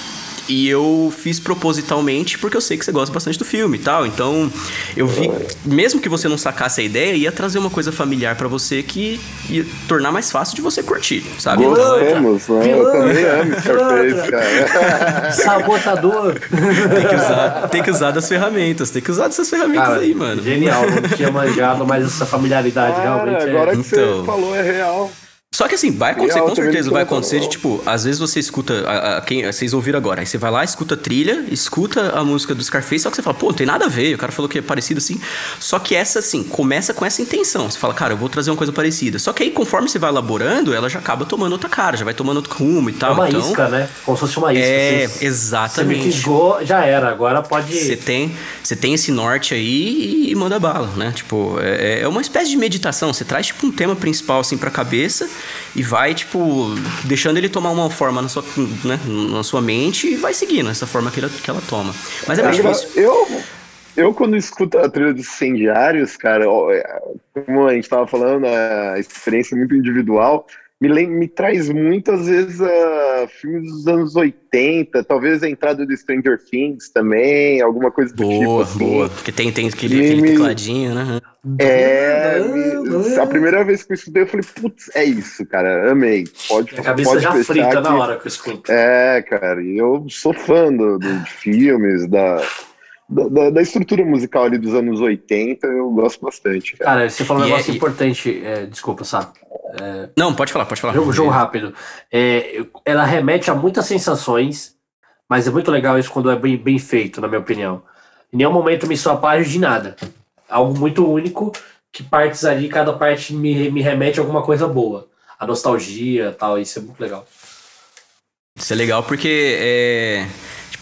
E eu fiz propositalmente porque eu sei que você gosta bastante do filme e tal. Então, eu vi, mesmo que você não sacasse a ideia, ia trazer uma coisa familiar para você que ia tornar mais fácil de você curtir, sabe? Gostamos, né? Eu também amo Scarface, cara. Sabotador. Tem que, usar, tem que usar das ferramentas, tem que usar dessas ferramentas Cara, aí, mano. Genial, não tinha manjado, mas essa familiaridade Cara, realmente agora é. que Então. você falou é real. Só que assim, vai acontecer, com certeza vai acontecer de tipo, às vezes você escuta, a, a- quem, vocês ouviram agora, aí você vai lá, escuta a trilha, escuta a música do Scarface, só que você fala, pô, não tem nada a ver, o cara falou que é parecido assim. Só que essa, assim, começa com essa intenção. Você fala, cara, eu vou trazer uma coisa parecida. Só que aí, conforme você vai elaborando, ela já acaba tomando outra cara, já vai tomando outro rumo e É tal. uma então, isca, né? Como se fosse uma isca. É, Você- Você me exatamente. fisgou, já era. Agora pode. Você tem, você tem esse norte aí e manda bala, né? Tipo, é, é uma espécie de meditação. Você traz, tipo, um tema principal, assim, pra cabeça e vai, tipo, deixando ele tomar uma forma na sua, né, na sua mente e vai seguindo essa forma que, ele, que ela toma. Mas é mais difícil. Eu, eu, quando escuto a trilha dos incendiários, cara, é, como a gente tava falando, a experiência é muito individual, me, lem- me traz muitas vezes a filmes dos anos 80, talvez a entrada do Stranger Things também, alguma coisa do tipo Boa, assim. boa. Porque tem, tem aquele, Me- aquele me- tecladinho, né? É, me- a primeira vez que eu escutei, eu falei, putz, é isso, cara, amei. Pode, Minha cabeça pode já frita que- na hora que eu escuto. É, cara, e eu sou fã do, do- de filmes, da, da, da estrutura musical ali dos anos 80, eu gosto bastante, cara. Cara, você falou um é- negócio e- importante. é, desculpa, Sá. Não, pode falar, pode falar. Jogo, jogo rápido. É, ela remete a muitas sensações, mas é muito legal isso quando é bem, bem feito, na minha opinião. Em nenhum momento me soa página de nada. Algo muito único, que partes ali, cada parte me, me remete a alguma coisa boa. A nostalgia e tal, isso é muito legal. Isso é legal porque é.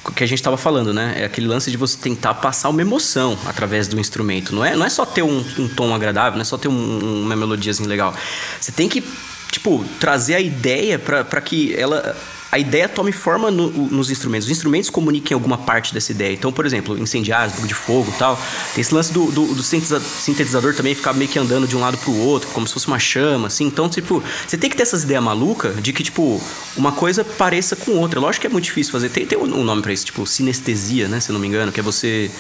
O que a gente tava falando, né? É aquele lance de você tentar passar uma emoção através do instrumento. Não é, não é só ter um, um tom agradável, não é só ter um- uma melodiazinha legal. Você tem que, tipo, trazer a ideia pra que ela. A ideia tome forma no- nos instrumentos. Os instrumentos comuniquem alguma parte dessa ideia. Então, por exemplo, incendiários, fogo de fogo tal. Tem esse lance do, do, do sintetiza- sintetizador também ficar meio que andando de um lado pro outro, como se fosse uma chama, assim. Então, tipo, você tem que ter essas ideias malucas de que, tipo, uma coisa pareça com outra. Lógico que é muito difícil fazer. Tem, tem um nome pra isso, tipo, sinestesia, né? Se eu não me engano, que é você,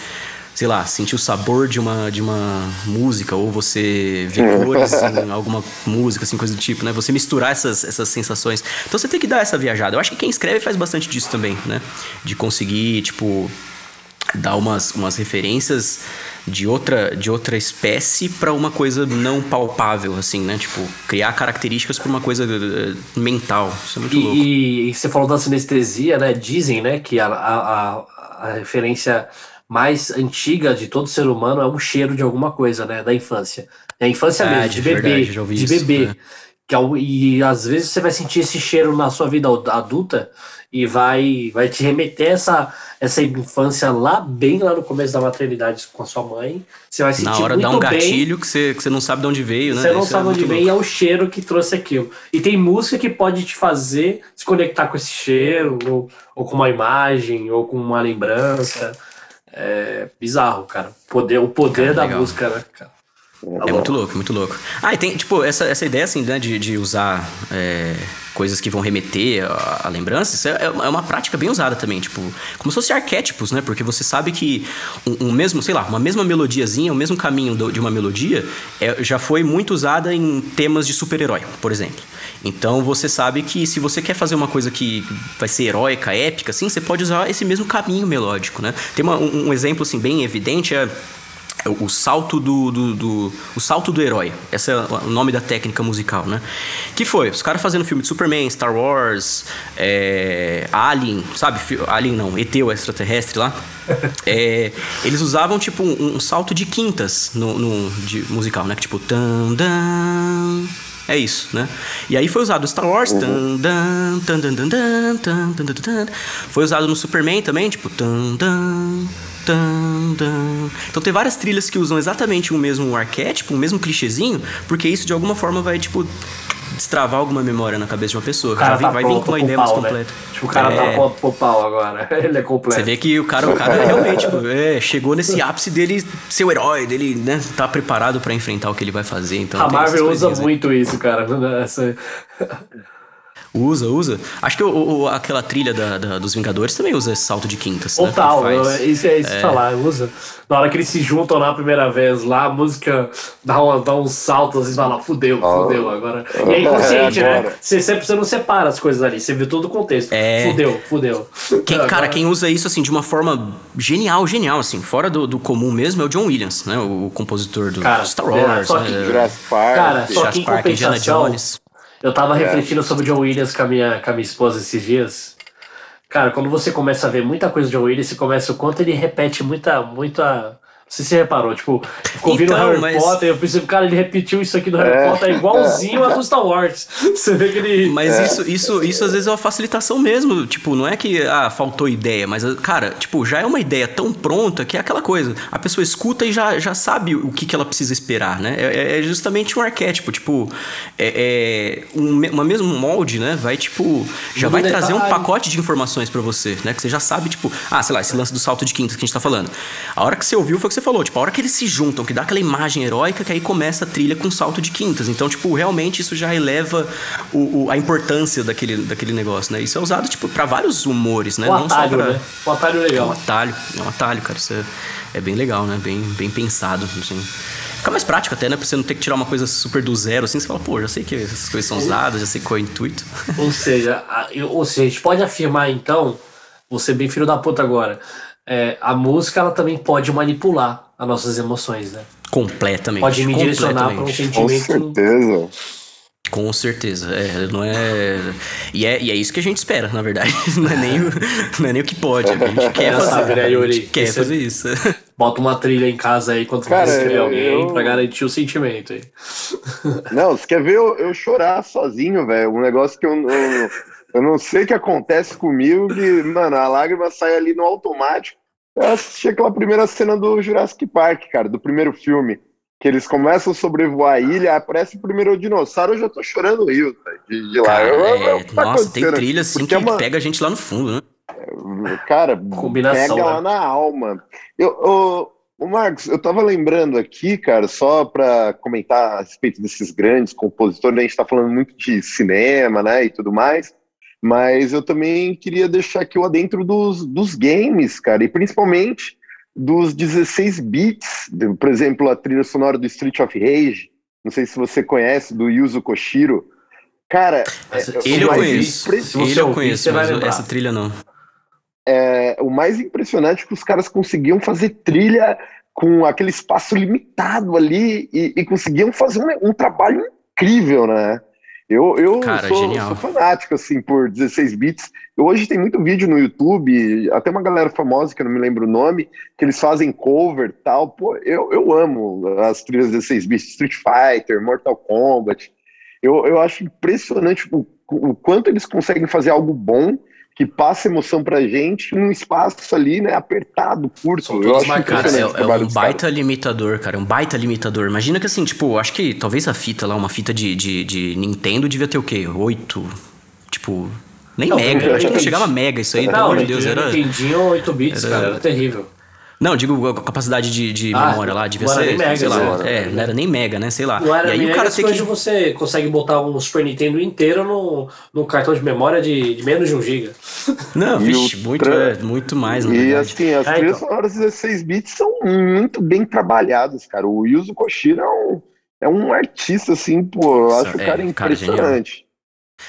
sei lá, sentir o sabor de uma, de uma música, ou você ver cores em alguma música, assim, coisa do tipo, né? Você misturar essas, essas sensações. Então você tem que dar essa viajada. Eu acho que quem escreve faz bastante disso também, né? De conseguir, tipo, dar umas, umas referências de outra, de outra espécie para uma coisa não palpável, assim, né? Tipo, criar características para uma coisa eh, mental. Isso é muito louco. E, e você falou da sinestesia, né? Dizem, né, que a, a- a referência mais antiga de todo ser humano é um cheiro de alguma coisa, né? Da infância. É a infância Ah, mesmo, de de, bebê. verdade, de isso, bebê. né? Que é o- e às vezes você vai sentir esse cheiro na sua vida ad- adulta e vai, vai te remeter essa, essa infância lá, bem lá no começo da maternidade com a sua mãe. Você vai sentir Na hora muito dá um bem. gatilho que você, que você não sabe de onde veio, né? Você não Isso é sabe onde muito vem, louco. é o cheiro que trouxe aquilo. E tem música que pode te fazer se conectar com esse cheiro, ou, ou com uma imagem, ou com uma lembrança. É bizarro, cara. Poder, o poder Cara, da legal. música, né, cara? Tá É bom. muito louco, muito louco. Ah, e tem, tipo, essa, essa ideia, assim, né, de, de usar é, coisas que vão remeter a, a lembranças, isso é, é uma prática bem usada também, tipo, como se fosse arquétipos, né? Porque você sabe que um, um mesmo, sei lá, uma mesma melodiazinha, o mesmo caminho do- de uma melodia, é, já foi muito usada em temas de super-herói, por exemplo. Então você sabe que se você quer fazer uma coisa que vai ser heróica, épica, assim, você pode usar esse mesmo caminho melódico, né? Tem uma- um, um exemplo, assim, bem evidente, é o, salto do, do, do, o salto do herói. Esse é o nome da técnica musical, né? Que foi os caras fazendo filme de Superman, Star Wars, é, Alien, sabe? Alien não, ET o extraterrestre lá. É, eles usavam tipo um, um, salto de quintas no, no de musical, né? Que tipo tan, dan, é isso, né? E aí foi usado Star Wars, uhum. tan, tan, tan, tan, tan, tan, tan, tan, tan, foi usado no Superman também, tipo tan, tan, tan, tan. Então tem várias trilhas que usam exatamente o mesmo arquétipo, o mesmo clichêzinho, porque isso de alguma forma vai tipo destravar alguma memória na cabeça de uma pessoa. já tá vai vir com uma ideia pau, mais né? completa. Né? Tipo, o cara tá é... tá pronto pro pau agora. Ele é completo. Você vê que o cara, o cara realmente tipo, é, chegou nesse ápice dele ser o herói, dele né, tá preparado para enfrentar o que ele vai fazer. Então, a Marvel usa muito isso, cara. Essa... Usa, usa. Acho que o, o, aquela trilha da, da, dos Vingadores também usa esse salto de quintas. Total, né, isso é isso é... falar, usa. Na hora que eles se juntam lá a primeira vez, lá a música dá, uma, dá uns saltos e fala, fudeu, oh. fudeu agora. E é inconsciente, é, né? Você, você não separa as coisas ali, você viu todo o contexto. É... Fudeu, fudeu. Quem, agora... Cara, quem usa isso assim de uma forma genial, genial, assim, fora do, do comum mesmo, é o John Williams, né? O, compositor do cara, Star Wars. É, só que, né? Jurassic Park. Cara, só que em Park, Indiana Jones. Eu tava é. refletindo sobre John Williams com a, minha, com a minha esposa esses dias. Cara, quando você começa a ver muita coisa de John Williams, você começa o quanto ele repete muita, muita se você reparou, tipo, ficou ouvindo então, Harry mas... Potter, eu pensei, cara, ele repetiu isso aqui do Harry é. Potter é igualzinho a do Star Wars. Você vê que ele. Mas é. isso, isso, isso às vezes é uma facilitação mesmo. Tipo, não é que ah, faltou ideia, mas, cara, tipo, já é uma ideia tão pronta que é aquela coisa. A pessoa escuta e já, já sabe o que, que ela precisa esperar, né? É, é justamente um arquétipo, tipo, é, é um, uma mesmo molde, né? Vai, tipo, já vai detalhe. trazer um pacote de informações para você, né? Que você já sabe, tipo, ah, sei lá, esse lance do salto de quinta que a gente tá falando. A hora que você ouviu foi que você falou, tipo, a hora que eles se juntam, que dá aquela imagem heróica, que aí começa a trilha com salto de quintas. Então, tipo, realmente isso já eleva o, o, a importância daquele, daquele negócio, né? Isso é usado, tipo, para vários humores, né? Um Não atalho, só pra... né? Um atalho legal. É um atalho, é um atalho, cara. Isso é, é bem legal, né? Bem, bem pensado, assim. Fica mais prático até, né? Pra você não ter que tirar uma coisa super do zero, assim. Você fala, pô, já sei que essas coisas são usadas, já sei qual é o intuito. Ou seja, a, ou seja, a gente pode afirmar, então, você bem filho da puta agora, é, a música ela também pode manipular as nossas emoções, né? Completamente. Pode me direcionar para um sentimento. Com certeza. Com certeza, é, não é... E, é. e é isso que a gente espera, na verdade. Não é nem o, não é nem o que pode, a gente quer fazer. Sabe, né, Yuri? A gente quer fazer isso. Bota uma trilha em casa aí quando Cara, você escrever alguém eu... pra garantir o sentimento aí. Não, você quer ver eu, eu chorar sozinho, velho? Um negócio que eu, eu, eu não sei o que acontece comigo, que, mano, a lágrima sai ali no automático. Eu assisti aquela primeira cena do Jurassic Park, cara, do primeiro filme. Que eles começam a sobrevoar a ilha, aparece o primeiro dinossauro, eu já tô chorando o rio de, de lá. Cara, eu, eu, é, tá nossa, tem trilha assim que é uma... pega a gente lá no fundo, né? Cara, Combinação, pega né? lá na alma. Eu, o Marcos, eu tava lembrando aqui, cara, só para comentar a respeito desses grandes compositores, a gente tá falando muito de cinema, né, e tudo mais. Mas eu também queria deixar aqui o adentro dos, dos games, cara, e principalmente dos 16 bits, por exemplo, a trilha sonora do Street of Rage, não sei se você conhece, do Yuzo Koshiro. Cara, é, ele eu conheço, ele eu conheço, mas essa trilha não. É, o mais impressionante é que os caras conseguiam fazer trilha com aquele espaço limitado ali e, e conseguiam fazer um, um trabalho incrível, né? Eu, eu Cara, sou, sou, fanático, assim, por 16 bits. Hoje tem muito vídeo no YouTube, até uma galera famosa, que eu não me lembro o nome, que eles fazem cover e tal. Pô, eu, eu amo as trilhas 16 bits, Street Fighter, Mortal Kombat. Eu, eu acho impressionante o, o quanto eles conseguem fazer algo bom que passa emoção pra gente num espaço ali, né, apertado, curto. Eu acho cara, é, é um baita limitador, cara, é um baita limitador. Imagina que assim, tipo, acho que talvez a fita lá, uma fita de, de, de Nintendo devia ter o quê? Oito, tipo... Nem não, mega, acho que não chegava mega isso aí, não, pelo amor de Deus. Era, Nintendinho 8 bits, era, cara, era terrível. Não, digo a capacidade de, de ah, memória lá, devia ser, mega, sei lá, é, não era nem mega, né, sei lá. Não era e aí mega, o cara tem que... hoje você consegue botar um Super Nintendo inteiro no, no cartão de memória de, de menos de 1 GB. Não, vixe, muito, tra... é, muito mais, E assim, as é, trilhas então. sonoras 16 bits são muito bem trabalhadas, cara. O Yuzo Koshiro é um, é um artista, assim, pô, eu acho é, o cara impressionante. Cara,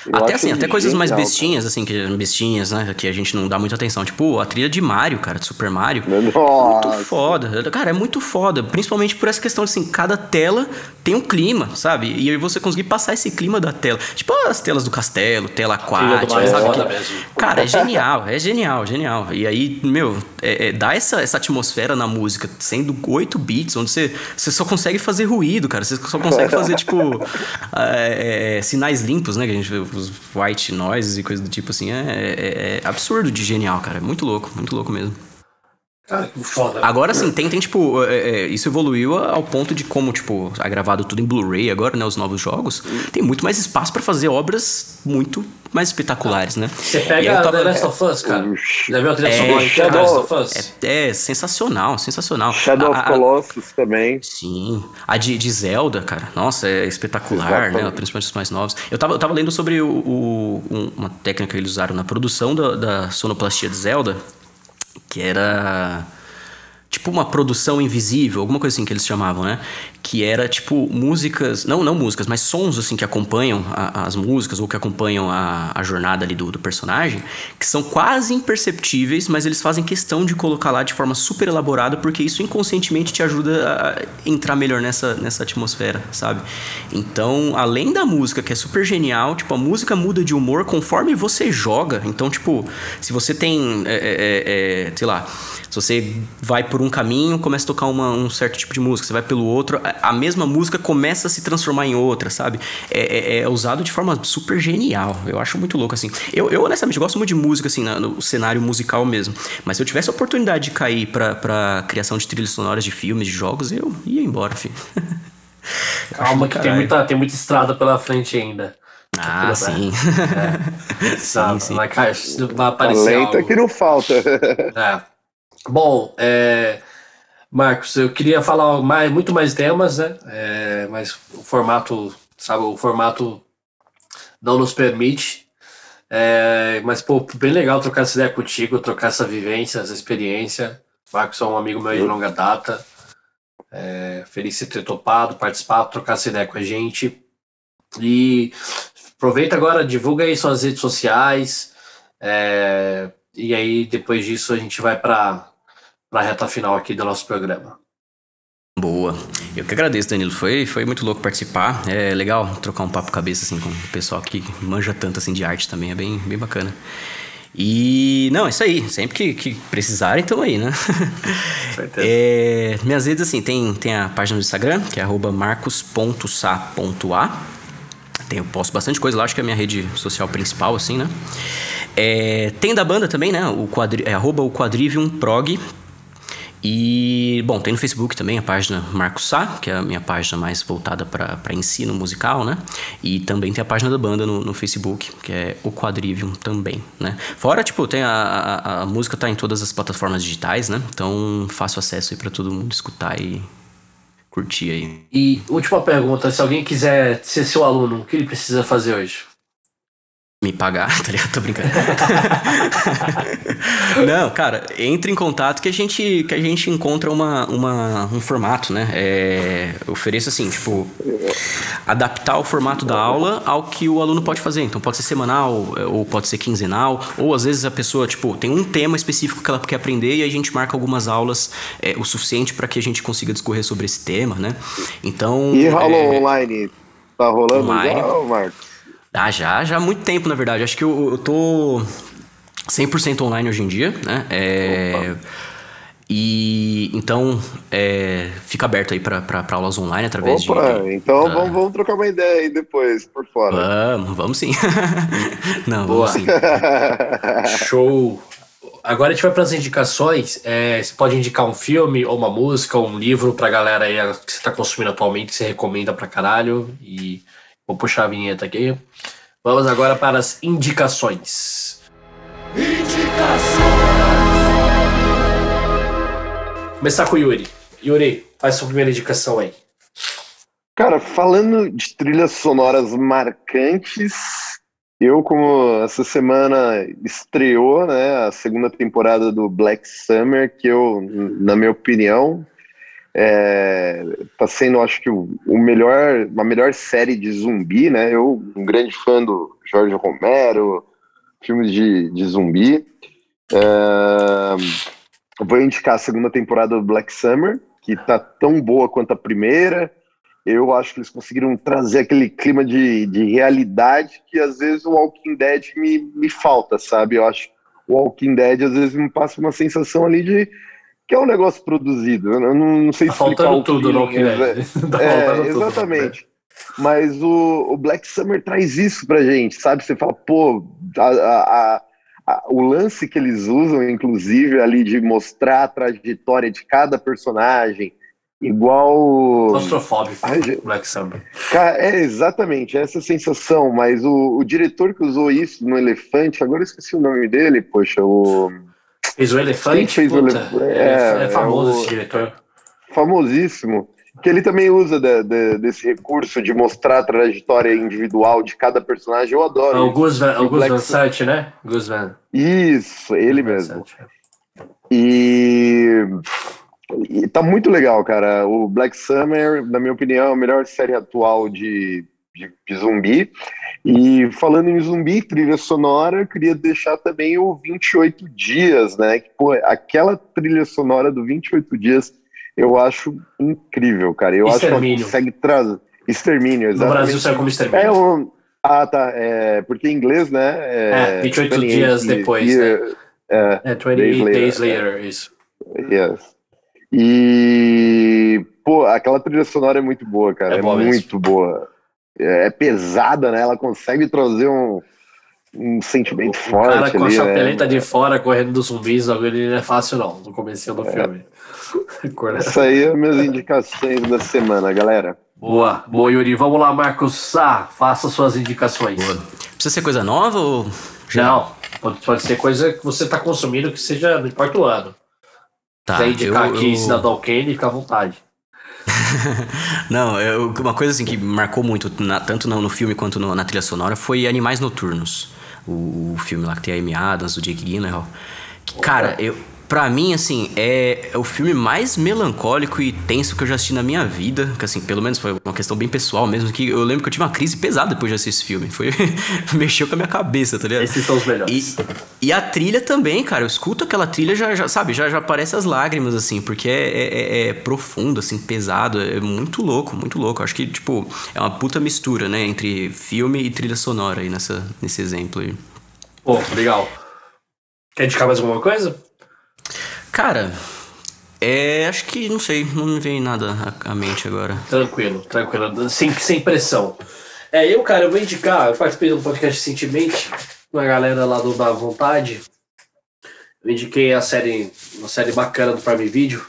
Eu até assim, até coisas mais bestinhas, assim, que bestinhas, né? Que a gente não dá muita atenção. Tipo, a trilha de Mario, cara, de Super Mario. Nossa. Muito foda. Cara, é muito foda. Principalmente por essa questão de assim, cada tela tem um clima, sabe? E aí você conseguir passar esse clima da tela. Tipo as telas do castelo, tela aquática, é sabe? Que... Cara, é genial, é genial, genial. E aí, meu, é, é, dá essa, essa atmosfera na música, sendo 8 bits, onde você, você só consegue fazer ruído, cara. Você só consegue fazer, tipo, é, é, sinais limpos, né? Que a gente os white noises e coisa do tipo assim. É, é, é absurdo de genial, cara. É muito louco, muito louco mesmo. Cara, que foda. Agora sim, tem, tem tipo, é, é, isso evoluiu ao ponto de como, tipo, é gravado tudo em Blu-ray agora, né? Os novos jogos. Tem muito mais espaço para fazer obras muito mais espetaculares, né? Você pega tava... The Last of Us, cara. Já viu a trilha sonora de The Last of Us? É, é, sensacional, sensacional. Shadow of Colossus também. Sim. A de, de Zelda, cara. Nossa, é espetacular, né? Exatamente. né? Principalmente os mais novos. Eu tava, eu tava lendo sobre o, o, uma técnica que eles usaram na produção da, da sonoplastia de Zelda que era tipo uma produção invisível, alguma coisa assim que eles chamavam, né? Que era tipo músicas, não não músicas, mas sons assim que acompanham a, as músicas ou que acompanham a, a jornada ali do, do, personagem, que são quase imperceptíveis, mas eles fazem questão de colocar lá de forma super elaborada, porque isso inconscientemente te ajuda a entrar melhor nessa, nessa atmosfera, sabe? Então, além da música, que é super genial, tipo, a música muda de humor conforme você joga. Então, tipo, se você tem, é, é, é, sei lá, se você vai por um caminho, começa a tocar uma, um certo tipo de música, você vai pelo outro, a mesma música começa a se transformar em outra, sabe? É, é, é usado de forma super genial. Eu acho muito louco, assim. Eu, eu honestamente, gosto muito de música, assim, no cenário musical mesmo. Mas se eu tivesse a oportunidade de cair pra, pra criação de trilhas sonoras de filmes, de jogos, eu ia embora, filho. Calma, que tem muita, tem muita estrada pela frente ainda. Ah, sim. É, sim, sim. Vai, vai aparecer. Lenta algo. que não falta. É. Bom, é, Marcos, eu queria falar mais, muito mais temas, né? É, mas o formato, sabe, o formato não nos permite. É, mas, pô, bem legal trocar essa ideia contigo, trocar essa vivência, essa experiência. Marcos é um amigo meu de longa data. É, feliz de ter topado, participar, trocar essa ideia com a gente. E aproveita agora, divulga aí suas redes sociais. É, e aí, depois disso, a gente vai para para a reta final aqui do nosso programa. Boa. Eu que agradeço, Danilo. Foi, foi muito louco participar. É legal trocar um papo cabeça assim com o pessoal que manja tanto assim de arte também. É bem, bem bacana. E não, é isso aí. Sempre que, que precisarem, estão aí, né? Certeza. É, minhas redes, assim, tem, tem a página do Instagram, que é marcos.sa.a. Tem, eu posto bastante coisa lá, acho que é a minha rede social principal, assim, né? É, tem da banda também, né? O quadri, é arroba o Quadrivium Prog, e, bom, tem no Facebook também a página Marcos Sá, que é a minha página mais voltada para ensino musical, né? E também tem a página da banda no, no Facebook, que é o Quadrivium também, né? Fora, tipo, tem a, a, a, música tá em todas as plataformas digitais, né? Então, fácil acesso aí para todo mundo escutar e curtir aí. E última pergunta, se alguém quiser ser seu aluno, o que ele precisa fazer hoje? Me pagar, tá ligado? Tô brincando. Não, cara, entre em contato que a gente, que a gente encontra uma, uma, um formato, né? É, ofereço assim, tipo, adaptar o formato da aula ao que o aluno pode fazer. Então pode ser semanal, ou pode ser quinzenal, ou às vezes a pessoa, tipo, tem um tema específico que ela quer aprender e a gente marca algumas aulas é, o suficiente para que a gente consiga discorrer sobre esse tema, né? Então. E rolou é, online? Tá rolando online. já, Marcos? Ah, já, já há muito tempo, na verdade. Acho que eu, eu tô 100% online hoje em dia, né? É, e então é, fica aberto aí para aulas online através Opa, de. Então vamos, vamos trocar uma ideia aí depois, por fora. Vamos, vamos sim. Não, Boa. vamos sim. Show! Agora a gente vai para as indicações. É, você pode indicar um filme, ou uma música, ou um livro para a galera aí que você está consumindo atualmente, que você recomenda para caralho. E Vou puxar a vinheta aqui. Vamos agora para as indicações. Indicações! Começar com o Yuri. Yuri, faz sua primeira indicação aí. Cara, falando de trilhas sonoras marcantes, eu, como essa semana estreou né, a segunda temporada do Black Summer, que eu, na minha opinião, É, tá sendo, acho que, o, o melhor, a melhor série de zumbi, né? Eu, um grande fã do Jorge Romero, filmes de, de zumbi. É, vou indicar a segunda temporada do Black Summer, que tá tão boa quanto a primeira. Eu acho que eles conseguiram trazer aquele clima de, de realidade que às vezes o Walking Dead me, me falta, sabe? Eu acho que o Walking Dead às vezes me passa uma sensação ali de que é um negócio produzido. Eu não, não sei tá explicar faltando tudo no Walking Dead. tá é, exatamente. Tudo, Mas o, o, Black Summer traz isso pra gente, sabe? Você fala, pô, a, a, a, o lance que eles usam, inclusive, ali de mostrar a trajetória de cada personagem, igual. Claustrofóbico, Black Summer. É, exatamente, essa sensação, mas o, o diretor que usou isso no Elefante, agora eu esqueci o nome dele, poxa, o. Fez o Elefante? Fez Puta, o elef... é, é, é, famoso é o... esse diretor. Famosíssimo. Que ele também usa de, de, desse recurso de mostrar a trajetória individual de cada personagem. Eu adoro. É o Gus Van, o Gus Van Sant, né? Gus Van. Isso, ele Gus mesmo. E... e tá muito legal, cara. O Black Summer, na minha opinião, é a melhor série atual de, de, de zumbi. E falando em zumbi, trilha sonora, eu queria deixar também o 28 Dias, né? Que, pô, aquela trilha sonora do 28 Dias eu acho incrível, cara. Eu Extermínio. acho que ela consegue trazer. Extermínio, exatamente. No Brasil saiu como extermínio. É um... Ah, tá. É, porque em inglês, né? É, é 28 dias depois. Year, né? É, é 28 days later, days later isso. Yes. E, pô, aquela trilha sonora é muito boa, cara. É, é muito mesmo. boa. É, pesada, né? Ela consegue trazer um, um sentimento o forte. O cara com ali, a chapeleta né? de fora correndo dos zumbis, ele não é fácil, não, no começo do é. filme. Isso aí é minhas indicações da semana, galera. Boa, boa, Yuri. Vamos lá, Marcos Sá, faça suas indicações. Boa. Precisa ser coisa nova ou. Não, pode, pode ser coisa que você está consumindo que seja, não importa o ano. Tá, Se indicar eu, aqui eu... Cidadão Kane, fica à vontade. não, eu, uma coisa assim que marcou muito, na, tanto no, no, filme quanto no, na trilha sonora, foi Animais Noturnos. O, o, filme lá que tem a Amy Adams, o Jake Gyllenhaal. Cara, eu, Pra mim, assim, é, é, o filme mais melancólico e tenso que eu já assisti na minha vida. Que, assim, pelo menos foi uma questão bem pessoal mesmo. Que eu lembro que eu tive uma crise pesada depois de assistir esse filme. Foi. mexeu com a minha cabeça, tá ligado? Esses são os melhores. E, e a trilha também, cara. Eu escuto aquela trilha, já, já sabe, já, já aparece as lágrimas, assim, porque é, é, é, é profundo, assim, pesado. É muito louco, muito louco. Acho que, tipo, é uma puta mistura, né? Entre filme e trilha sonora aí nessa, nesse exemplo aí. Pô, legal. Quer indicar mais alguma coisa? Cara, é, acho que, não sei, não me vem nada à, mente agora. Tranquilo, tranquilo, sem, sem pressão. É, eu, cara, eu vou indicar, eu participei do podcast recentemente, com a galera lá do Da Vontade. Eu indiquei a série, uma série bacana do Prime Video,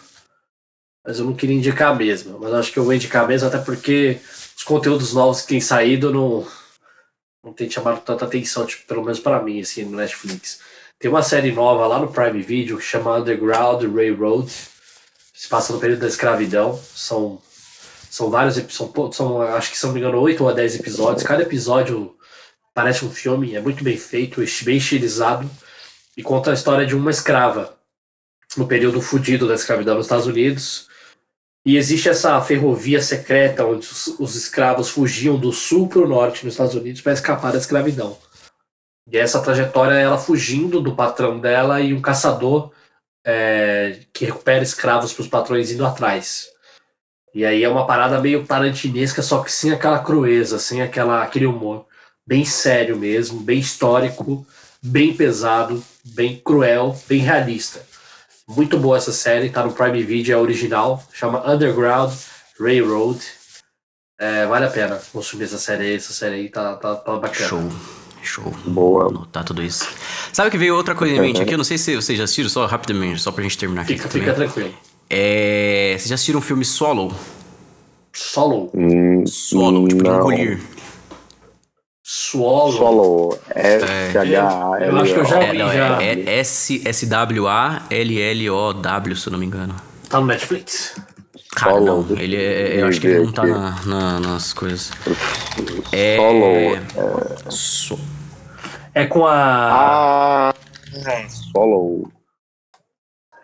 mas eu não queria indicar mesmo. Mas acho que eu vou indicar mesmo, até porque os conteúdos novos que têm saído não, não tem chamado tanta atenção, tipo, pelo menos para mim, assim, no Netflix. Tem uma série nova lá no Prime Video que chama Underground Railroad. Se passa no período da escravidão. São, são vários são, são Acho que, se não me engano, 8 ou 10 episódios. Cada episódio parece um filme, é muito bem feito, bem estilizado. E conta a história de uma escrava no período fudido da escravidão nos Estados Unidos. E existe essa ferrovia secreta onde os, os escravos fugiam do sul para o norte nos Estados Unidos para escapar da escravidão. E essa trajetória é ela fugindo do patrão dela e um caçador é, que recupera escravos para os patrões indo atrás. E aí é uma parada meio tarantinesca, só que sem aquela crueza, sem aquela, aquele humor. Bem sério mesmo, bem histórico, bem pesado, bem cruel, bem realista. Muito boa essa série, tá no Prime Video, é original, chama Underground Railroad. É, vale a pena consumir essa série aí, essa série aí tá, tá, tá bacana. Show. Show. Boa. Anotar tudo isso. Sabe que veio outra coisa em mente aqui? Eu não sei se vocês já assistiram, só rapidamente, só pra gente terminar aqui. Fica, fica tranquilo. É... Vocês já assistiram o filme Solo? Solo? Hum, Solo, tipo, não. engolir. Swallow. Swallow. S-H-A-L-O. Eu acho que eu já vi, é, já. É, S-W-A-L-L-O-W, se eu não me engano. Tá no Netflix? Cara, não. Ele é, eu acho que ele não tá na, na, nas coisas. É. Solo. É... So... é com a. Ah. Solo.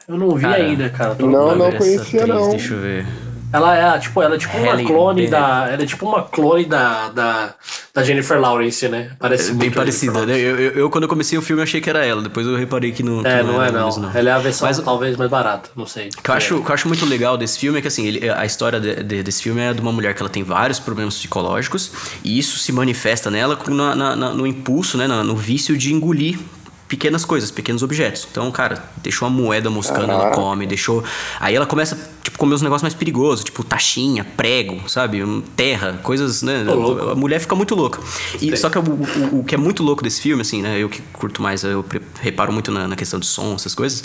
Eu não vi Cara, ainda, cara. Tô Não, não conhecia, atriz, não. Deixa eu ver. Ela é, tipo, ela é tipo uma Halle clone Berry. da. Ela é tipo uma clone da, da, da Jennifer Lawrence, né? Parece É muito bem a parecida, né? Eu, eu, eu, quando eu comecei o filme, achei que era ela. Depois eu reparei que não, que É, não é era não. mesmo, Ela é a versão Mas- talvez mais barata, não sei. O que eu acho, o que eu acho muito legal desse filme é que assim, ele- a história de- de- desse filme é de uma mulher que ela tem vários problemas psicológicos e isso se manifesta nela com- na- na- na- no impulso, né, no vício de engolir pequenas coisas, pequenos objetos. Então, cara, deixou uma moeda moscando, ela Caraca. come, deixou... Aí ela começa, tipo, comer uns negócios mais perigosos, tipo taxinha, prego, sabe? Terra, coisas, né? A mulher fica muito louca. E, só que o, o- o que é muito louco desse filme, assim, né? Eu que curto mais, eu reparo muito na, na questão de som, essas coisas.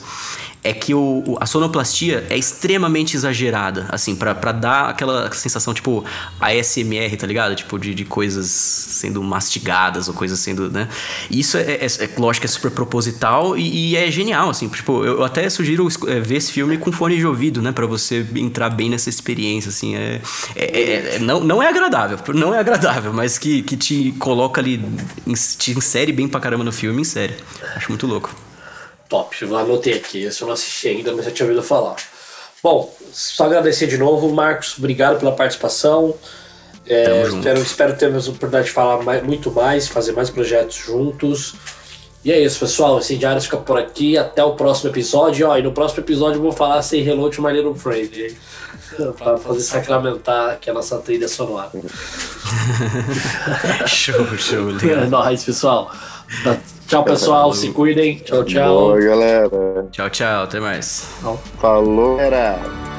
É que o, a sonoplastia é extremamente exagerada, assim, pra, pra dar aquela sensação, tipo, ASMR, tá ligado? Tipo, de, de coisas sendo mastigadas ou coisas sendo, né? E Isso é, é, é lógico, é super proposital e, e é genial, assim. Tipo, eu até sugiro é, ver esse filme com fone de ouvido, né? Pra você entrar bem nessa experiência, assim. É, é- é- não, não é agradável, não é agradável, mas que, que te coloca ali, te insere bem pra caramba no filme, insere. Acho muito louco. Top, eu anotei aqui. Esse eu não assisti ainda, mas já tinha ouvido falar. Bom, só agradecer de novo, Marcos. Obrigado pela participação. É, espero, espero ter a oportunidade de falar mais- muito mais, fazer mais projetos juntos. E é isso, pessoal. Esse Diário fica por aqui. Até o próximo episódio. Ó, e no próximo episódio eu vou falar Say Hello to My Little Friend. pra fazer sacramentar aqui a nossa trilha sonora. show, show, É nóis, pessoal. Tá, Tchau, pessoal. Se cuidem. Tchau, tchau. Boa, galera. Tchau, tchau, até mais. Falou, galera.